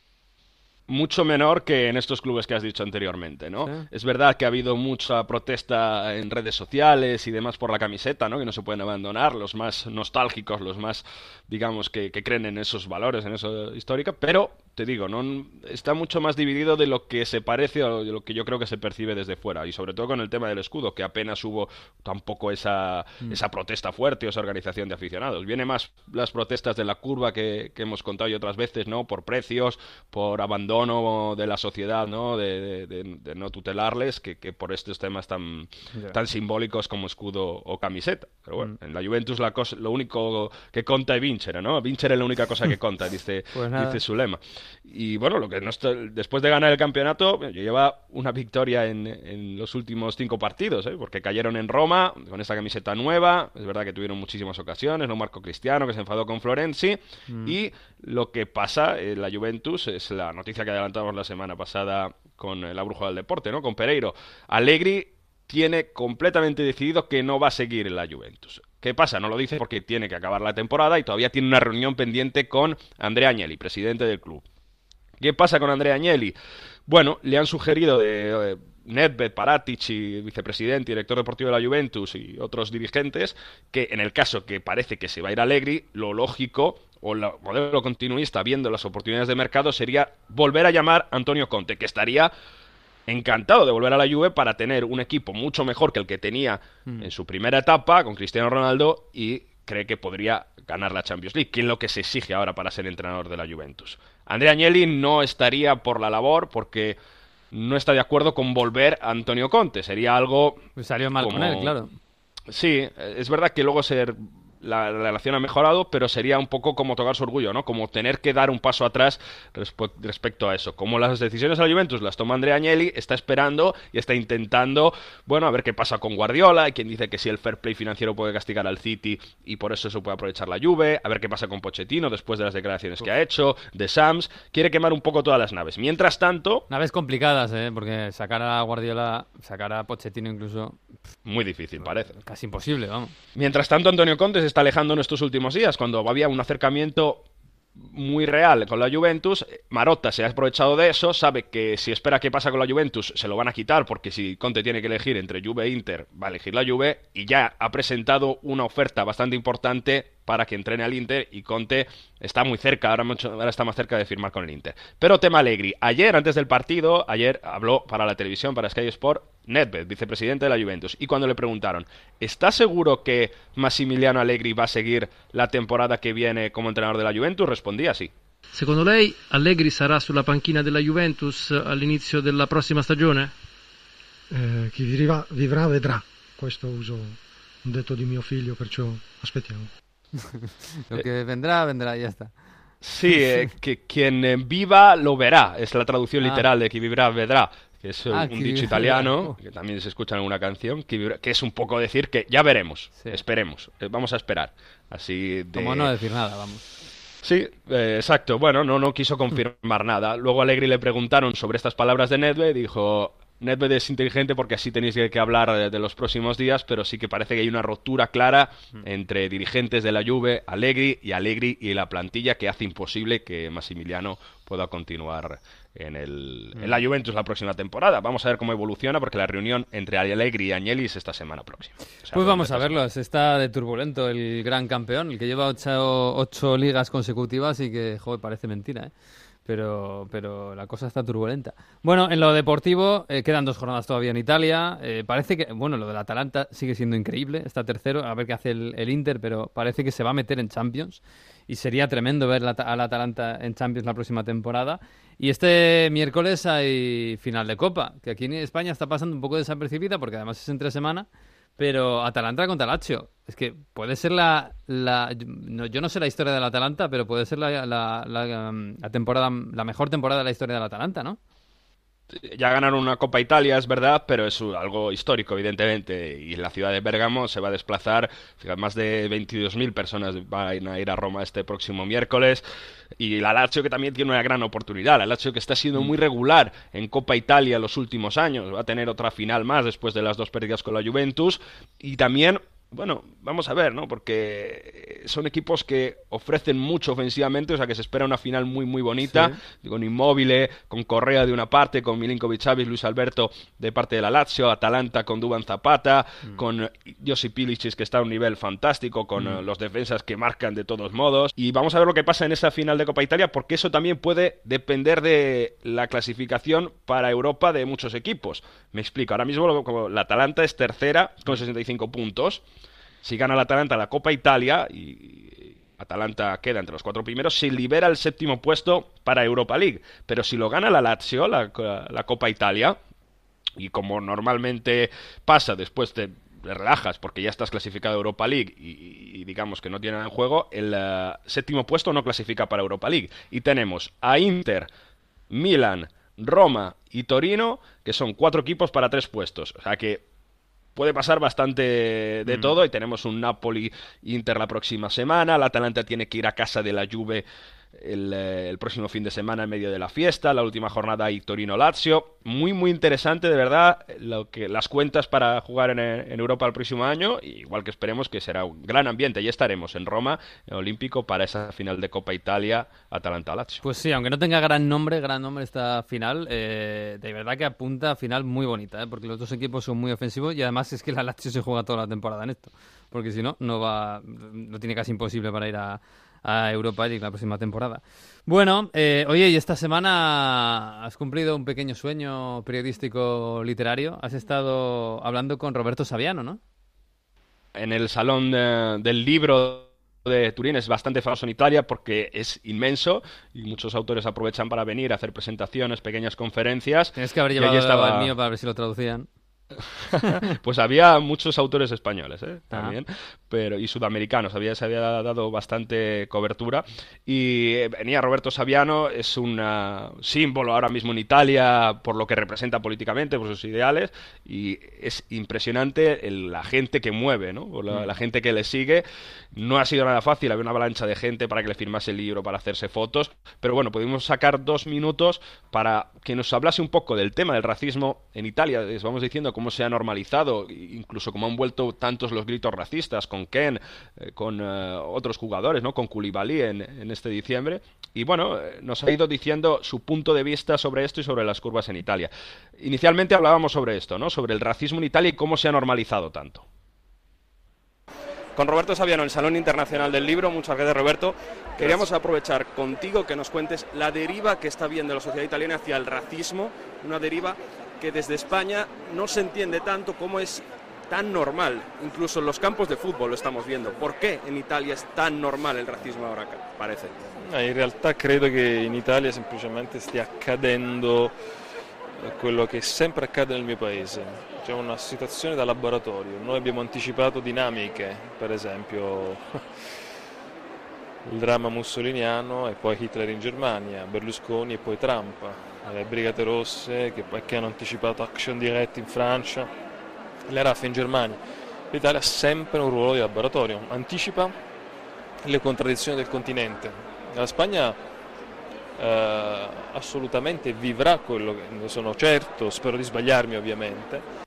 mucho menor que en estos clubes que has dicho anteriormente, ¿no? Sí. Es verdad que ha habido mucha protesta en redes sociales y demás por la camiseta, ¿no? Que no se pueden abandonar, los más nostálgicos, los más, digamos, que, que creen en esos valores, en eso histórica, pero te digo, no está mucho más dividido de lo que se parece o de lo que yo creo que se percibe desde fuera y sobre todo con el tema del escudo, que apenas hubo tampoco esa, esa protesta fuerte o esa organización de aficionados. Viene más las protestas de la curva que, que hemos contado y otras veces, ¿no? Por precios, por abandono de la sociedad, ¿no? De, de- de- de no tutelarles, que, que por estos temas tan, tan simbólicos como escudo o camiseta. Pero bueno, en la Juventus la cosa, lo único que conta es Vincere, ¿no? Vincere es la única cosa que conta, dice, Pues dice su lema. Y bueno, lo que no está- después de ganar el campeonato, lleva una victoria en, en los últimos cinco partidos, ¿eh? porque cayeron en Roma con esa camiseta nueva. Es verdad que tuvieron muchísimas ocasiones, no Marco Cristiano, que se enfadó con Florenzi. Y lo que pasa en la Juventus es la noticia que adelantamos la semana pasada con la bruja del deporte, ¿no? Con Pereiro. Allegri tiene completamente decidido que no va a seguir en la Juventus. ¿Qué pasa? No lo dice porque tiene que acabar la temporada y todavía tiene una reunión pendiente con Andrea Agnelli, presidente del club. ¿Qué pasa con Andrea Agnelli? Bueno, le han sugerido de eh, Nedved, vicepresidente y director deportivo de la Juventus y otros dirigentes que en el caso que parece que se va a ir Allegri, lo lógico o el modelo continuista viendo las oportunidades de mercado sería volver a llamar a Antonio Conte, que estaría encantado de volver a la Juve para tener un equipo mucho mejor que el que tenía en su primera etapa con Cristiano Ronaldo y cree que podría ganar la Champions League, que es lo que se exige ahora para ser entrenador de la Juventus. Andrea Agnelli no estaría por la labor porque no está de acuerdo con volver a Antonio Conte, sería algo Pues salió mal con él, claro. Sí, es verdad que luego ser la relación ha mejorado, pero sería un poco como tocar su orgullo, ¿no? Como tener que dar un paso atrás respe- respecto a eso. Como las decisiones de la Juventus las toma Andrea Agnelli, está esperando y está intentando, bueno, a ver qué pasa con Guardiola, hay quien dice que si el fair play financiero puede castigar al City y por eso se puede aprovechar la Juve, a ver qué pasa con Pochettino después de las declaraciones que ha hecho, de Sams, quiere quemar un poco todas las naves. Mientras tanto, Naves complicadas, ¿eh? Porque sacar a Guardiola, sacar a Pochettino incluso, muy difícil parece. casi imposible, vamos. Mientras tanto, Antonio Conte se está alejando en estos últimos días, cuando había un acercamiento muy real con la Juventus. Marotta se ha aprovechado de eso, sabe que si espera qué pasa con la Juventus, se lo van a quitar, porque si Conte tiene que elegir entre Juve e Inter, va a elegir la Juve, y ya ha presentado una oferta bastante importante para que entrene al Inter, y Conte está muy cerca, ahora, mucho- ahora está más cerca de firmar con el Inter. Pero tema Allegri, ayer, antes del partido, ayer habló para la televisión, para Sky Sport, Nedved, vicepresidente de la Juventus, y cuando le preguntaron, ¿está seguro que Massimiliano Allegri va a seguir la temporada que viene como entrenador de la Juventus? Respondía sí. Secondo lei Allegri sarà sulla panchina della Juventus all'inizio della prossima stagione? Eh, chi vivrà, vivrà vedrà. Questo uso un detto di mio figlio, perciò aspettiamo. Lo que vendrá, vendrá, ya está. Sí, eh, que quien eh, viva lo verá, es la traducción Ah. literal de chi vivrà vedrà, que es eh, Ah, un chi dicho italiano, que también se escucha en alguna canción, chi vivrà- que es un poco decir que ya veremos, Sí. esperemos, eh, vamos a esperar. Así de... Como no decir nada, vamos. Sí, eh, exacto. Bueno, no, no quiso confirmar nada. Luego a Allegri le preguntaron sobre estas palabras de Nedved y dijo, Nedved es inteligente porque así tenéis que, que hablar de, de los próximos días, pero sí que parece que hay una rotura clara entre dirigentes de la Juve, Allegri y Allegri y la plantilla que hace imposible que Massimiliano pueda continuar en, el, en la Juventus la próxima temporada. Vamos a ver cómo evoluciona porque la reunión entre Allegri y Agnelli es esta semana próxima. O sea, Pues vamos a verlo, está de turbulento el gran campeón, el que lleva ocho, ocho ligas consecutivas y que, joder, parece mentira, ¿eh? Pero, pero la cosa está turbulenta. Bueno, en lo deportivo, eh, quedan dos jornadas todavía en Italia. Eh, parece que, bueno, lo del Atalanta sigue siendo increíble. Está tercero, a ver qué hace el, Inter, pero parece que se va a meter en Champions. Y sería tremendo ver al Atalanta en Champions la próxima temporada. Y este miércoles hay final de Copa, que aquí en España está pasando un poco desapercibida porque además es entre semana. Pero Atalanta contra Lazio. Es que puede ser la. la no, yo no sé la historia del Atalanta, pero puede ser la, la, um, la temporada, la mejor temporada de la historia del Atalanta, ¿no? Ya ganaron una Copa Italia, es verdad, pero es algo histórico, evidentemente. Y la ciudad de Bérgamo se va a desplazar, fíjate, más de 22.000 personas van a ir a Roma este próximo miércoles. Y la Lazio que también tiene una gran oportunidad. La Lazio que está siendo muy regular en Copa Italia los últimos años. Va a tener otra final más después de las dos pérdidas con la Juventus. Y también bueno, vamos a ver, ¿no? Porque son equipos que ofrecen mucho ofensivamente, o sea que se espera una final muy, muy bonita, con Inmóvil, con Correa de una parte, con Milinkovic Savic, Luis Alberto de parte de la Lazio, Atalanta con Duban Zapata, con Josip Ilicic que está a un nivel fantástico, con eh, los defensas que marcan de todos modos. Y vamos a ver lo que pasa en esa final de Copa Italia, porque eso también puede depender de la clasificación para Europa de muchos equipos. Me explico, ahora mismo como la Atalanta es tercera con 65 puntos. Si gana la Atalanta la Copa Italia y Atalanta queda entre los cuatro primeros, se libera el séptimo puesto para Europa League. Pero si lo gana la Lazio, la, Copa Italia, y como normalmente pasa después de relajas porque ya estás clasificado a Europa League y, y digamos que no tiene nada en juego, el eh, séptimo puesto no clasifica para Europa League. Y tenemos a Inter, Milan, Roma y Torino, que son cuatro equipos para tres puestos. O sea que puede pasar bastante de Mm. todo y tenemos un Napoli Inter la próxima semana, el Atalanta tiene que ir a casa de la Juve el, eh, el próximo fin de semana en medio de la fiesta, la última jornada hay Torino Lazio, muy muy interesante de verdad lo que las cuentas para jugar en, Europa el próximo año, igual que esperemos que será un gran ambiente, ya estaremos en Roma, en Olímpico para esa final de Copa Italia Atalanta Lazio. Pues sí, aunque no tenga gran nombre, gran nombre esta final, eh, de verdad que apunta a final muy bonita, ¿eh? porque los dos equipos son muy ofensivos y además es que la Lazio se juega toda la temporada en esto, porque si no, no va, lo tiene casi imposible para ir a, a Europa League la próxima temporada. Bueno, eh, oye, y esta semana has cumplido un pequeño sueño periodístico literario, has estado hablando con Roberto Saviano, ¿no? en el salón del libro de Turín es bastante famoso en Italia porque es inmenso y muchos autores aprovechan para venir a hacer presentaciones, pequeñas conferencias. Tienes que haber llevado estaba- el mío para ver si lo traducían. pues había muchos autores españoles ¿eh? Ah. Pero y sudamericanos. Había se había dado bastante cobertura. Y eh, venía Roberto Saviano es un ah, símbolo ahora mismo en Italia por lo que representa políticamente por sus ideales. Y es impresionante el- la gente que mueve no O la, Mm. la gente que le sigue. No ha sido nada fácil. Había una avalancha de gente para que le firmase el libro para hacerse fotos. Pero bueno pudimos sacar dos minutos para que nos hablase un poco del tema del racismo en Italia. Les vamos diciendo cómo se ha normalizado incluso cómo han vuelto tantos los gritos racistas con Ken eh, con eh, otros jugadores no con Koulibaly en, en este diciembre. Y bueno eh, nos ha ido diciendo su punto de vista sobre esto y sobre las curvas en Italia. Inicialmente hablábamos sobre esto no sobre el racismo en Italia y cómo se ha normalizado tanto. Con Roberto Saviano, el Salón Internacional del Libro. Muchas gracias, Roberto. Queríamos aprovechar contigo que nos cuentes la deriva que está viendo la sociedad italiana hacia el racismo, una deriva que desde España no se entiende tanto cómo es tan normal. Incluso en los campos de fútbol lo estamos viendo. ¿Por qué en Italia es tan normal el razzismo ahora, parece? Eh, In realtà credo che in Italia semplicemente stia accadendo quello che sempre accade nel mio paese. C'è una situazione da laboratorio. Noi abbiamo anticipato dinamiche, per esempio il dramma mussoliniano e poi Hitler in Germania, Berlusconi e poi Trump, le Brigate Rosse che, che hanno anticipato Action Direct in Francia, le RAF in Germania. L'Italia ha sempre un ruolo di laboratorio, anticipa le contraddizioni del continente. La Spagna eh, assolutamente vivrà quello che ne sono certo, spero di sbagliarmi ovviamente.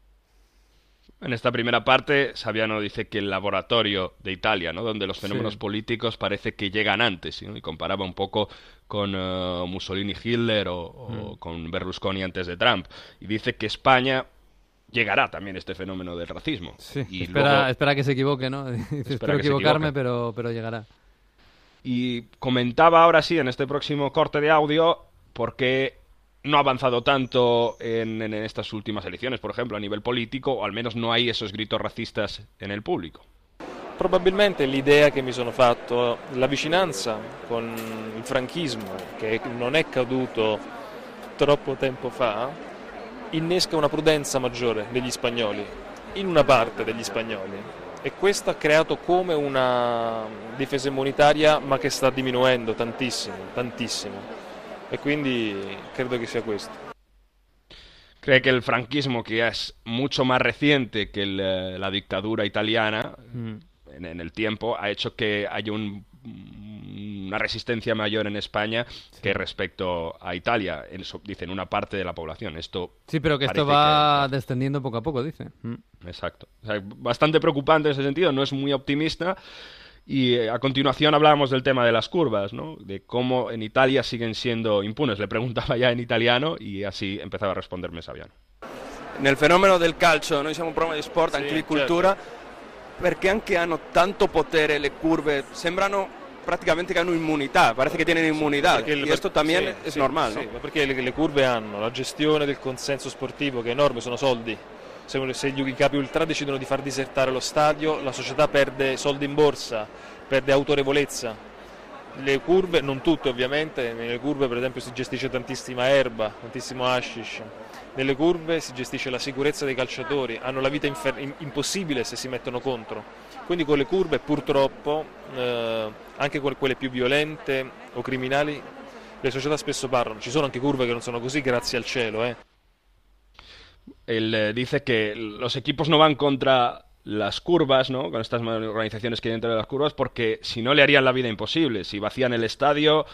En esta primera parte, Saviano dice que el laboratorio de Italia, ¿no? donde los fenómenos Sí. políticos parece que llegan antes, ¿no? y comparaba un poco con eh, Mussolini Hitler o, o Mm. con Berlusconi antes de Trump. Y dice que España llegará también este fenómeno del racismo. y espera, luego- espera que se equivoque, ¿no? Espero equivocarme, pero, pero llegará. Y comentaba ahora sí, en este próximo corte de audio, por qué no ha avanzado tanto en, en estas últimas elecciones, por ejemplo, a nivel político, o al menos no hay esos gritos racistas en el público. Probabilmente l'idea che mi sono fatto, la vicinanza con il franchismo, che non è caduto troppo tempo fa, innesca una prudenza maggiore degli spagnoli, in una parte degli spagnoli. E questo ha creato come una difesa immunitaria, ma che sta diminuendo tantissimo, tantissimo. E quindi credo che sia questo. Cree que el franquismo, que es mucho más reciente que el, la dictadura italiana Mm. en, en el tiempo, ha hecho que haya un- una resistencia mayor en España que respecto a Italia, en, so- dicen una parte de la población. Esto Sí, pero que esto va descendiendo poco a poco, dice. Mm. Exacto. O sea, bastante preocupante en ese sentido, no es muy optimista. Y eh, a continuación hablábamos del tema de las curvas, ¿no? De cómo en Italia siguen siendo impunes. Le preguntaba ya en italiano y así empezaba a responderme Saviano. Nel fenomeno del calcio, noi siamo un programma di sport, anche di cultura, perché anche hanno tanto potere le curve, sembrano praticamente che hanno immunità, parece che tienen immunità, Perché il- y esto también sì, es sì, normal, ¿no? perché le, le curve hanno la gestione del consenso sportivo che è enorme, sono soldi. Se, se gli i capi ultra decidono di far disertare lo stadio, la società perde soldi in borsa, perde autorevolezza. Le curve, non tutte ovviamente, nelle curve per esempio si gestisce tantissima erba, tantissimo hashish. nelle curve si gestisce la sicurezza dei calciatori, hanno la vita impossibile se si mettono contro. Quindi con le curve purtroppo, eh, anche que- quelle più violente o criminali, le società spesso parlano. Ci sono anche curve che non sono così, grazie al cielo. Eh. Él eh, dice que los equipos no van contra las curvas, ¿no? Con estas organizaciones que hay dentro de las curvas, porque si no le harían la vida imposible. Si vacían el estadio,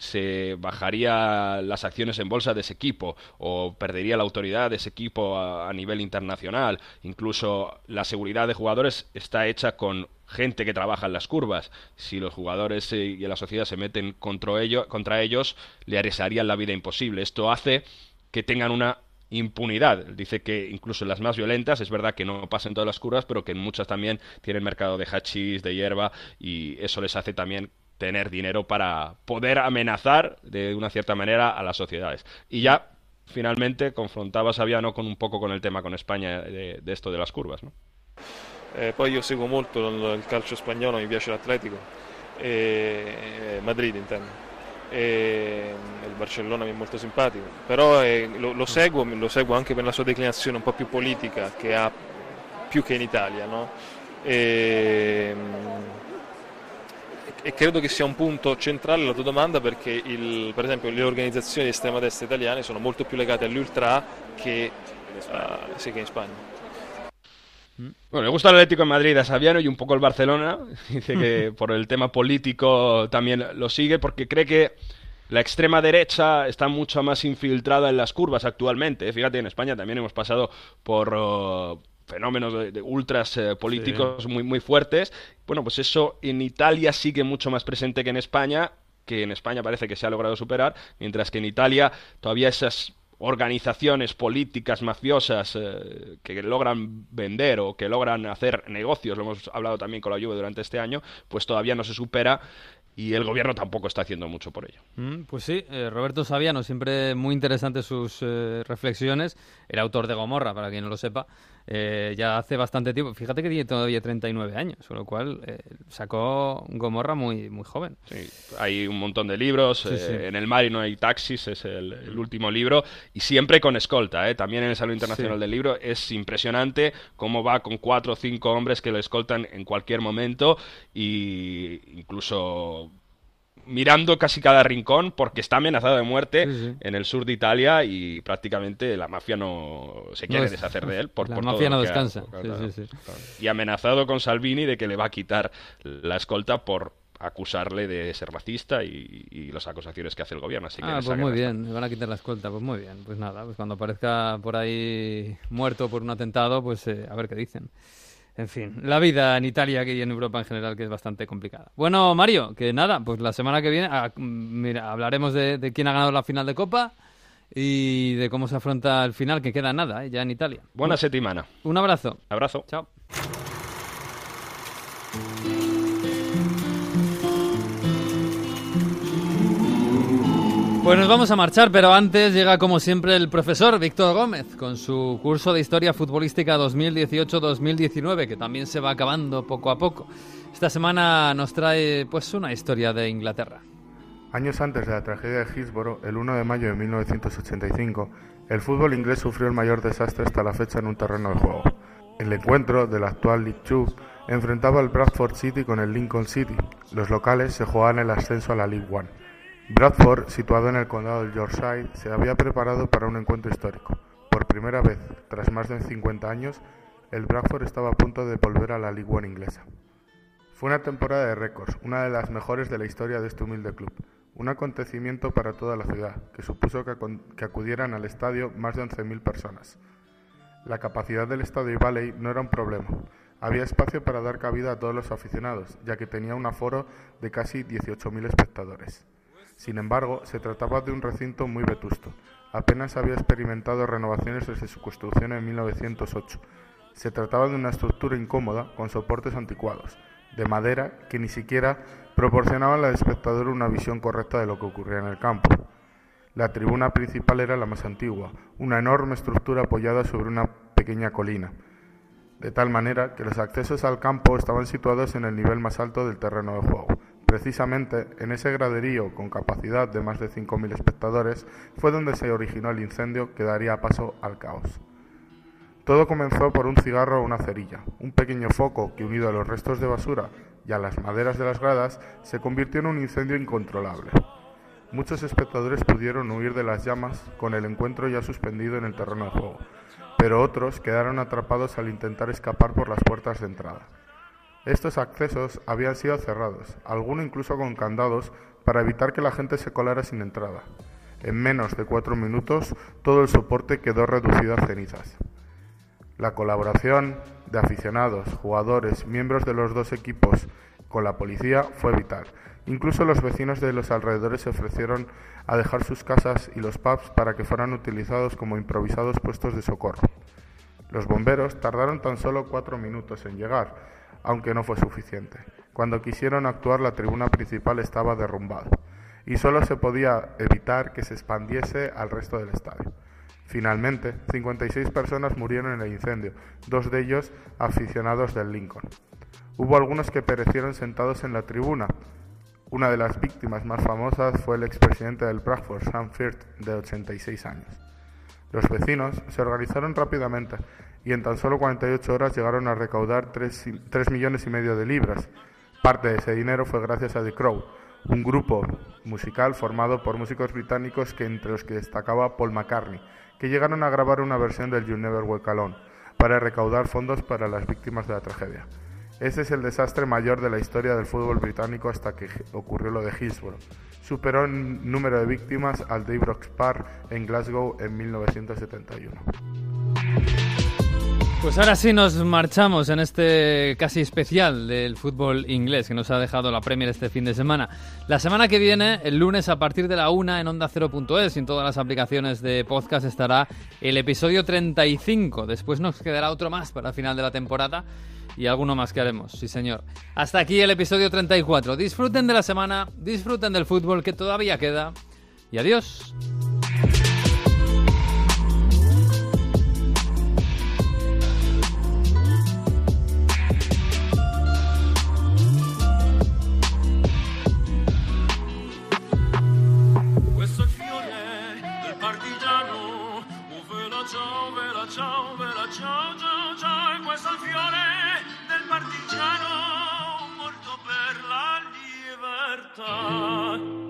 se bajaría las acciones en bolsa de ese equipo o perdería la autoridad de ese equipo a, nivel internacional. Incluso la seguridad de jugadores está hecha con gente que trabaja en las curvas. Si los jugadores eh, y la sociedad se meten contra, contra ellos, le harían la vida imposible. Esto hace que tengan una impunidad. Dice que incluso las más violentas, es verdad que no pasan todas las curvas, pero que en muchas también tienen mercado de hachís, de hierba, y eso les hace también tener dinero para poder amenazar de una cierta manera a las sociedades. Y ya finalmente confrontaba Saviano con un poco con el tema con España de, de esto de las curvas. ¿no? Eh, poi io seguo molto il, il calcio spagnolo, mi piace l'Atletico, e, eh, Madrid intendo. E, il Barcellona mi è molto simpatico, però eh, lo, lo, seguo, lo seguo anche per la sua declinazione un po' più politica che ha più che in Italia. No? E, e credo che sia un punto centrale la tua domanda perché il, per esempio le organizzazioni di estrema destra italiane sono molto più legate agli ultra che, uh, sì, che in Spagna. Bueno, le gusta el Atlético de Madrid a Saviano y un poco el Barcelona. Dice que por el tema político también lo sigue porque cree que la extrema derecha está mucho más infiltrada en las curvas actualmente. Fíjate, en España también hemos pasado por uh, fenómenos de, de ultras eh, políticos sí. muy, muy fuertes. Bueno, pues eso en Italia sigue mucho más presente que en España, que en España parece que se ha logrado superar, mientras que en Italia todavía esas organizaciones políticas mafiosas eh, que logran vender o que logran hacer negocios, lo hemos hablado también con la Juve durante este año, pues todavía no se supera y el gobierno tampoco está haciendo mucho por ello. Mm, pues sí, eh, Roberto Saviano, siempre muy interesantes sus eh, reflexiones, el autor de Gomorra, para quien no lo sepa, eh, ya hace bastante tiempo, fíjate que tiene todavía 39 años, con lo cual eh, sacó Gomorra muy, muy joven. Sí, hay un montón de libros, Sí, sí. en el mar y no hay taxis, es el, el último libro, y siempre con escolta, ¿eh? también en el Salón Internacional del Libro, es impresionante cómo va con cuatro o cinco hombres que lo escoltan en cualquier momento, y incluso mirando casi cada rincón porque está amenazado de muerte Sí, sí. en el sur de Italia y prácticamente la mafia no se quiere es- deshacer de él por, la por mafia todo no ha- descansa. Sí, y amenazado con Salvini de que le va a quitar la escolta por acusarle de ser racista y, y las acusaciones que hace el gobierno así que Ah, pues muy bien, me van a quitar la escolta, pues muy bien, pues nada, pues cuando aparezca por ahí muerto por un atentado, pues eh, a ver qué dicen. En fin, la vida en Italia y en Europa en general que es bastante complicada. Bueno, Mario, que nada, pues la semana que viene ah, mira, hablaremos de, de quién ha ganado la final de Copa y de cómo se afronta el final, que queda nada, eh, ya en Italia. Buena settimana. Un abrazo. Abrazo. Chao. Pues nos vamos a marchar, pero antes llega como siempre el profesor Víctor Gómez con su curso de Historia Futbolística 2018-2019, que también se va acabando poco a poco. Esta semana nos trae pues una historia de Inglaterra. Años antes de la tragedia de Hillsborough, el 1 de mayo de 1985, el fútbol inglés sufrió el mayor desastre hasta la fecha en un terreno de juego. El encuentro del actual League Two enfrentaba al Bradford City con el Lincoln City. Los locales se jugaban el ascenso a la League One. Bradford, situado en el condado del Yorkshire, se había preparado para un encuentro histórico. Por primera vez, tras más de 50 años, el Bradford estaba a punto de volver a la League One inglesa. Fue una temporada de récords, una de las mejores de la historia de este humilde club. Un acontecimiento para toda la ciudad, que supuso que acudieran al estadio más de 11.000 personas. La capacidad del estadio Valley no era un problema. Había espacio para dar cabida a todos los aficionados, ya que tenía un aforo de casi 18.000 espectadores. Sin embargo, se trataba de un recinto muy vetusto. Apenas había experimentado renovaciones desde su construcción en 1908. Se trataba de una estructura incómoda con soportes anticuados, de madera que ni siquiera proporcionaban al espectador una visión correcta de lo que ocurría en el campo. La tribuna principal era la más antigua, una enorme estructura apoyada sobre una pequeña colina, de tal manera que los accesos al campo estaban situados en el nivel más alto del terreno de juego, precisamente en ese graderío con capacidad de más de 5.000 espectadores fue donde se originó el incendio que daría paso al caos. Todo comenzó por un cigarro o una cerilla, un pequeño foco que unido a los restos de basura y a las maderas de las gradas se convirtió en un incendio incontrolable. Muchos espectadores pudieron huir de las llamas con el encuentro ya suspendido en el terreno de juego, pero otros quedaron atrapados al intentar escapar por las puertas de entrada. Estos accesos habían sido cerrados, algunos incluso con candados, para evitar que la gente se colara sin entrada. En menos de cuatro minutos todo el soporte quedó reducido a cenizas. La colaboración de aficionados, jugadores, miembros de los dos equipos con la policía fue vital. Incluso los vecinos de los alrededores se ofrecieron a dejar sus casas y los pubs para que fueran utilizados como improvisados puestos de socorro. Los bomberos tardaron tan solo cuatro minutos en llegar, aunque no fue suficiente. Cuando quisieron actuar la tribuna principal estaba derrumbada y solo se podía evitar que se expandiese al resto del estadio. Finalmente, 56 personas murieron en el incendio, dos de ellos aficionados del Lincoln. Hubo algunos que perecieron sentados en la tribuna. Una de las víctimas más famosas fue el expresidente del Bradford, Sam Firth, de 86 años. Los vecinos se organizaron rápidamente y en tan solo 48 horas llegaron a recaudar 3, millones y medio de libras. Parte de ese dinero fue gracias a The Crow, un grupo musical formado por músicos británicos que entre los que destacaba Paul McCartney, que llegaron a grabar una versión del You Never Walk Alone para recaudar fondos para las víctimas de la tragedia. Ese es el desastre mayor de la historia del fútbol británico hasta que ocurrió lo de Hillsborough. Superó en número de víctimas al Ibrox Park en Glasgow en 1971. Pues ahora sí nos marchamos en este casi especial del fútbol inglés que nos ha dejado la Premier este fin de semana. La semana que viene, el lunes a partir de la una en onda 0.es y en todas las aplicaciones de podcast estará el episodio 35. Después nos quedará otro más para el final de la temporada y alguno más que haremos, sí señor. Hasta aquí el episodio 34. Disfruten de la semana, disfruten del fútbol que todavía queda y adiós. ciao, bella ciao, ciao, ciao, e questo il fiore del partigiano morto per la libertà.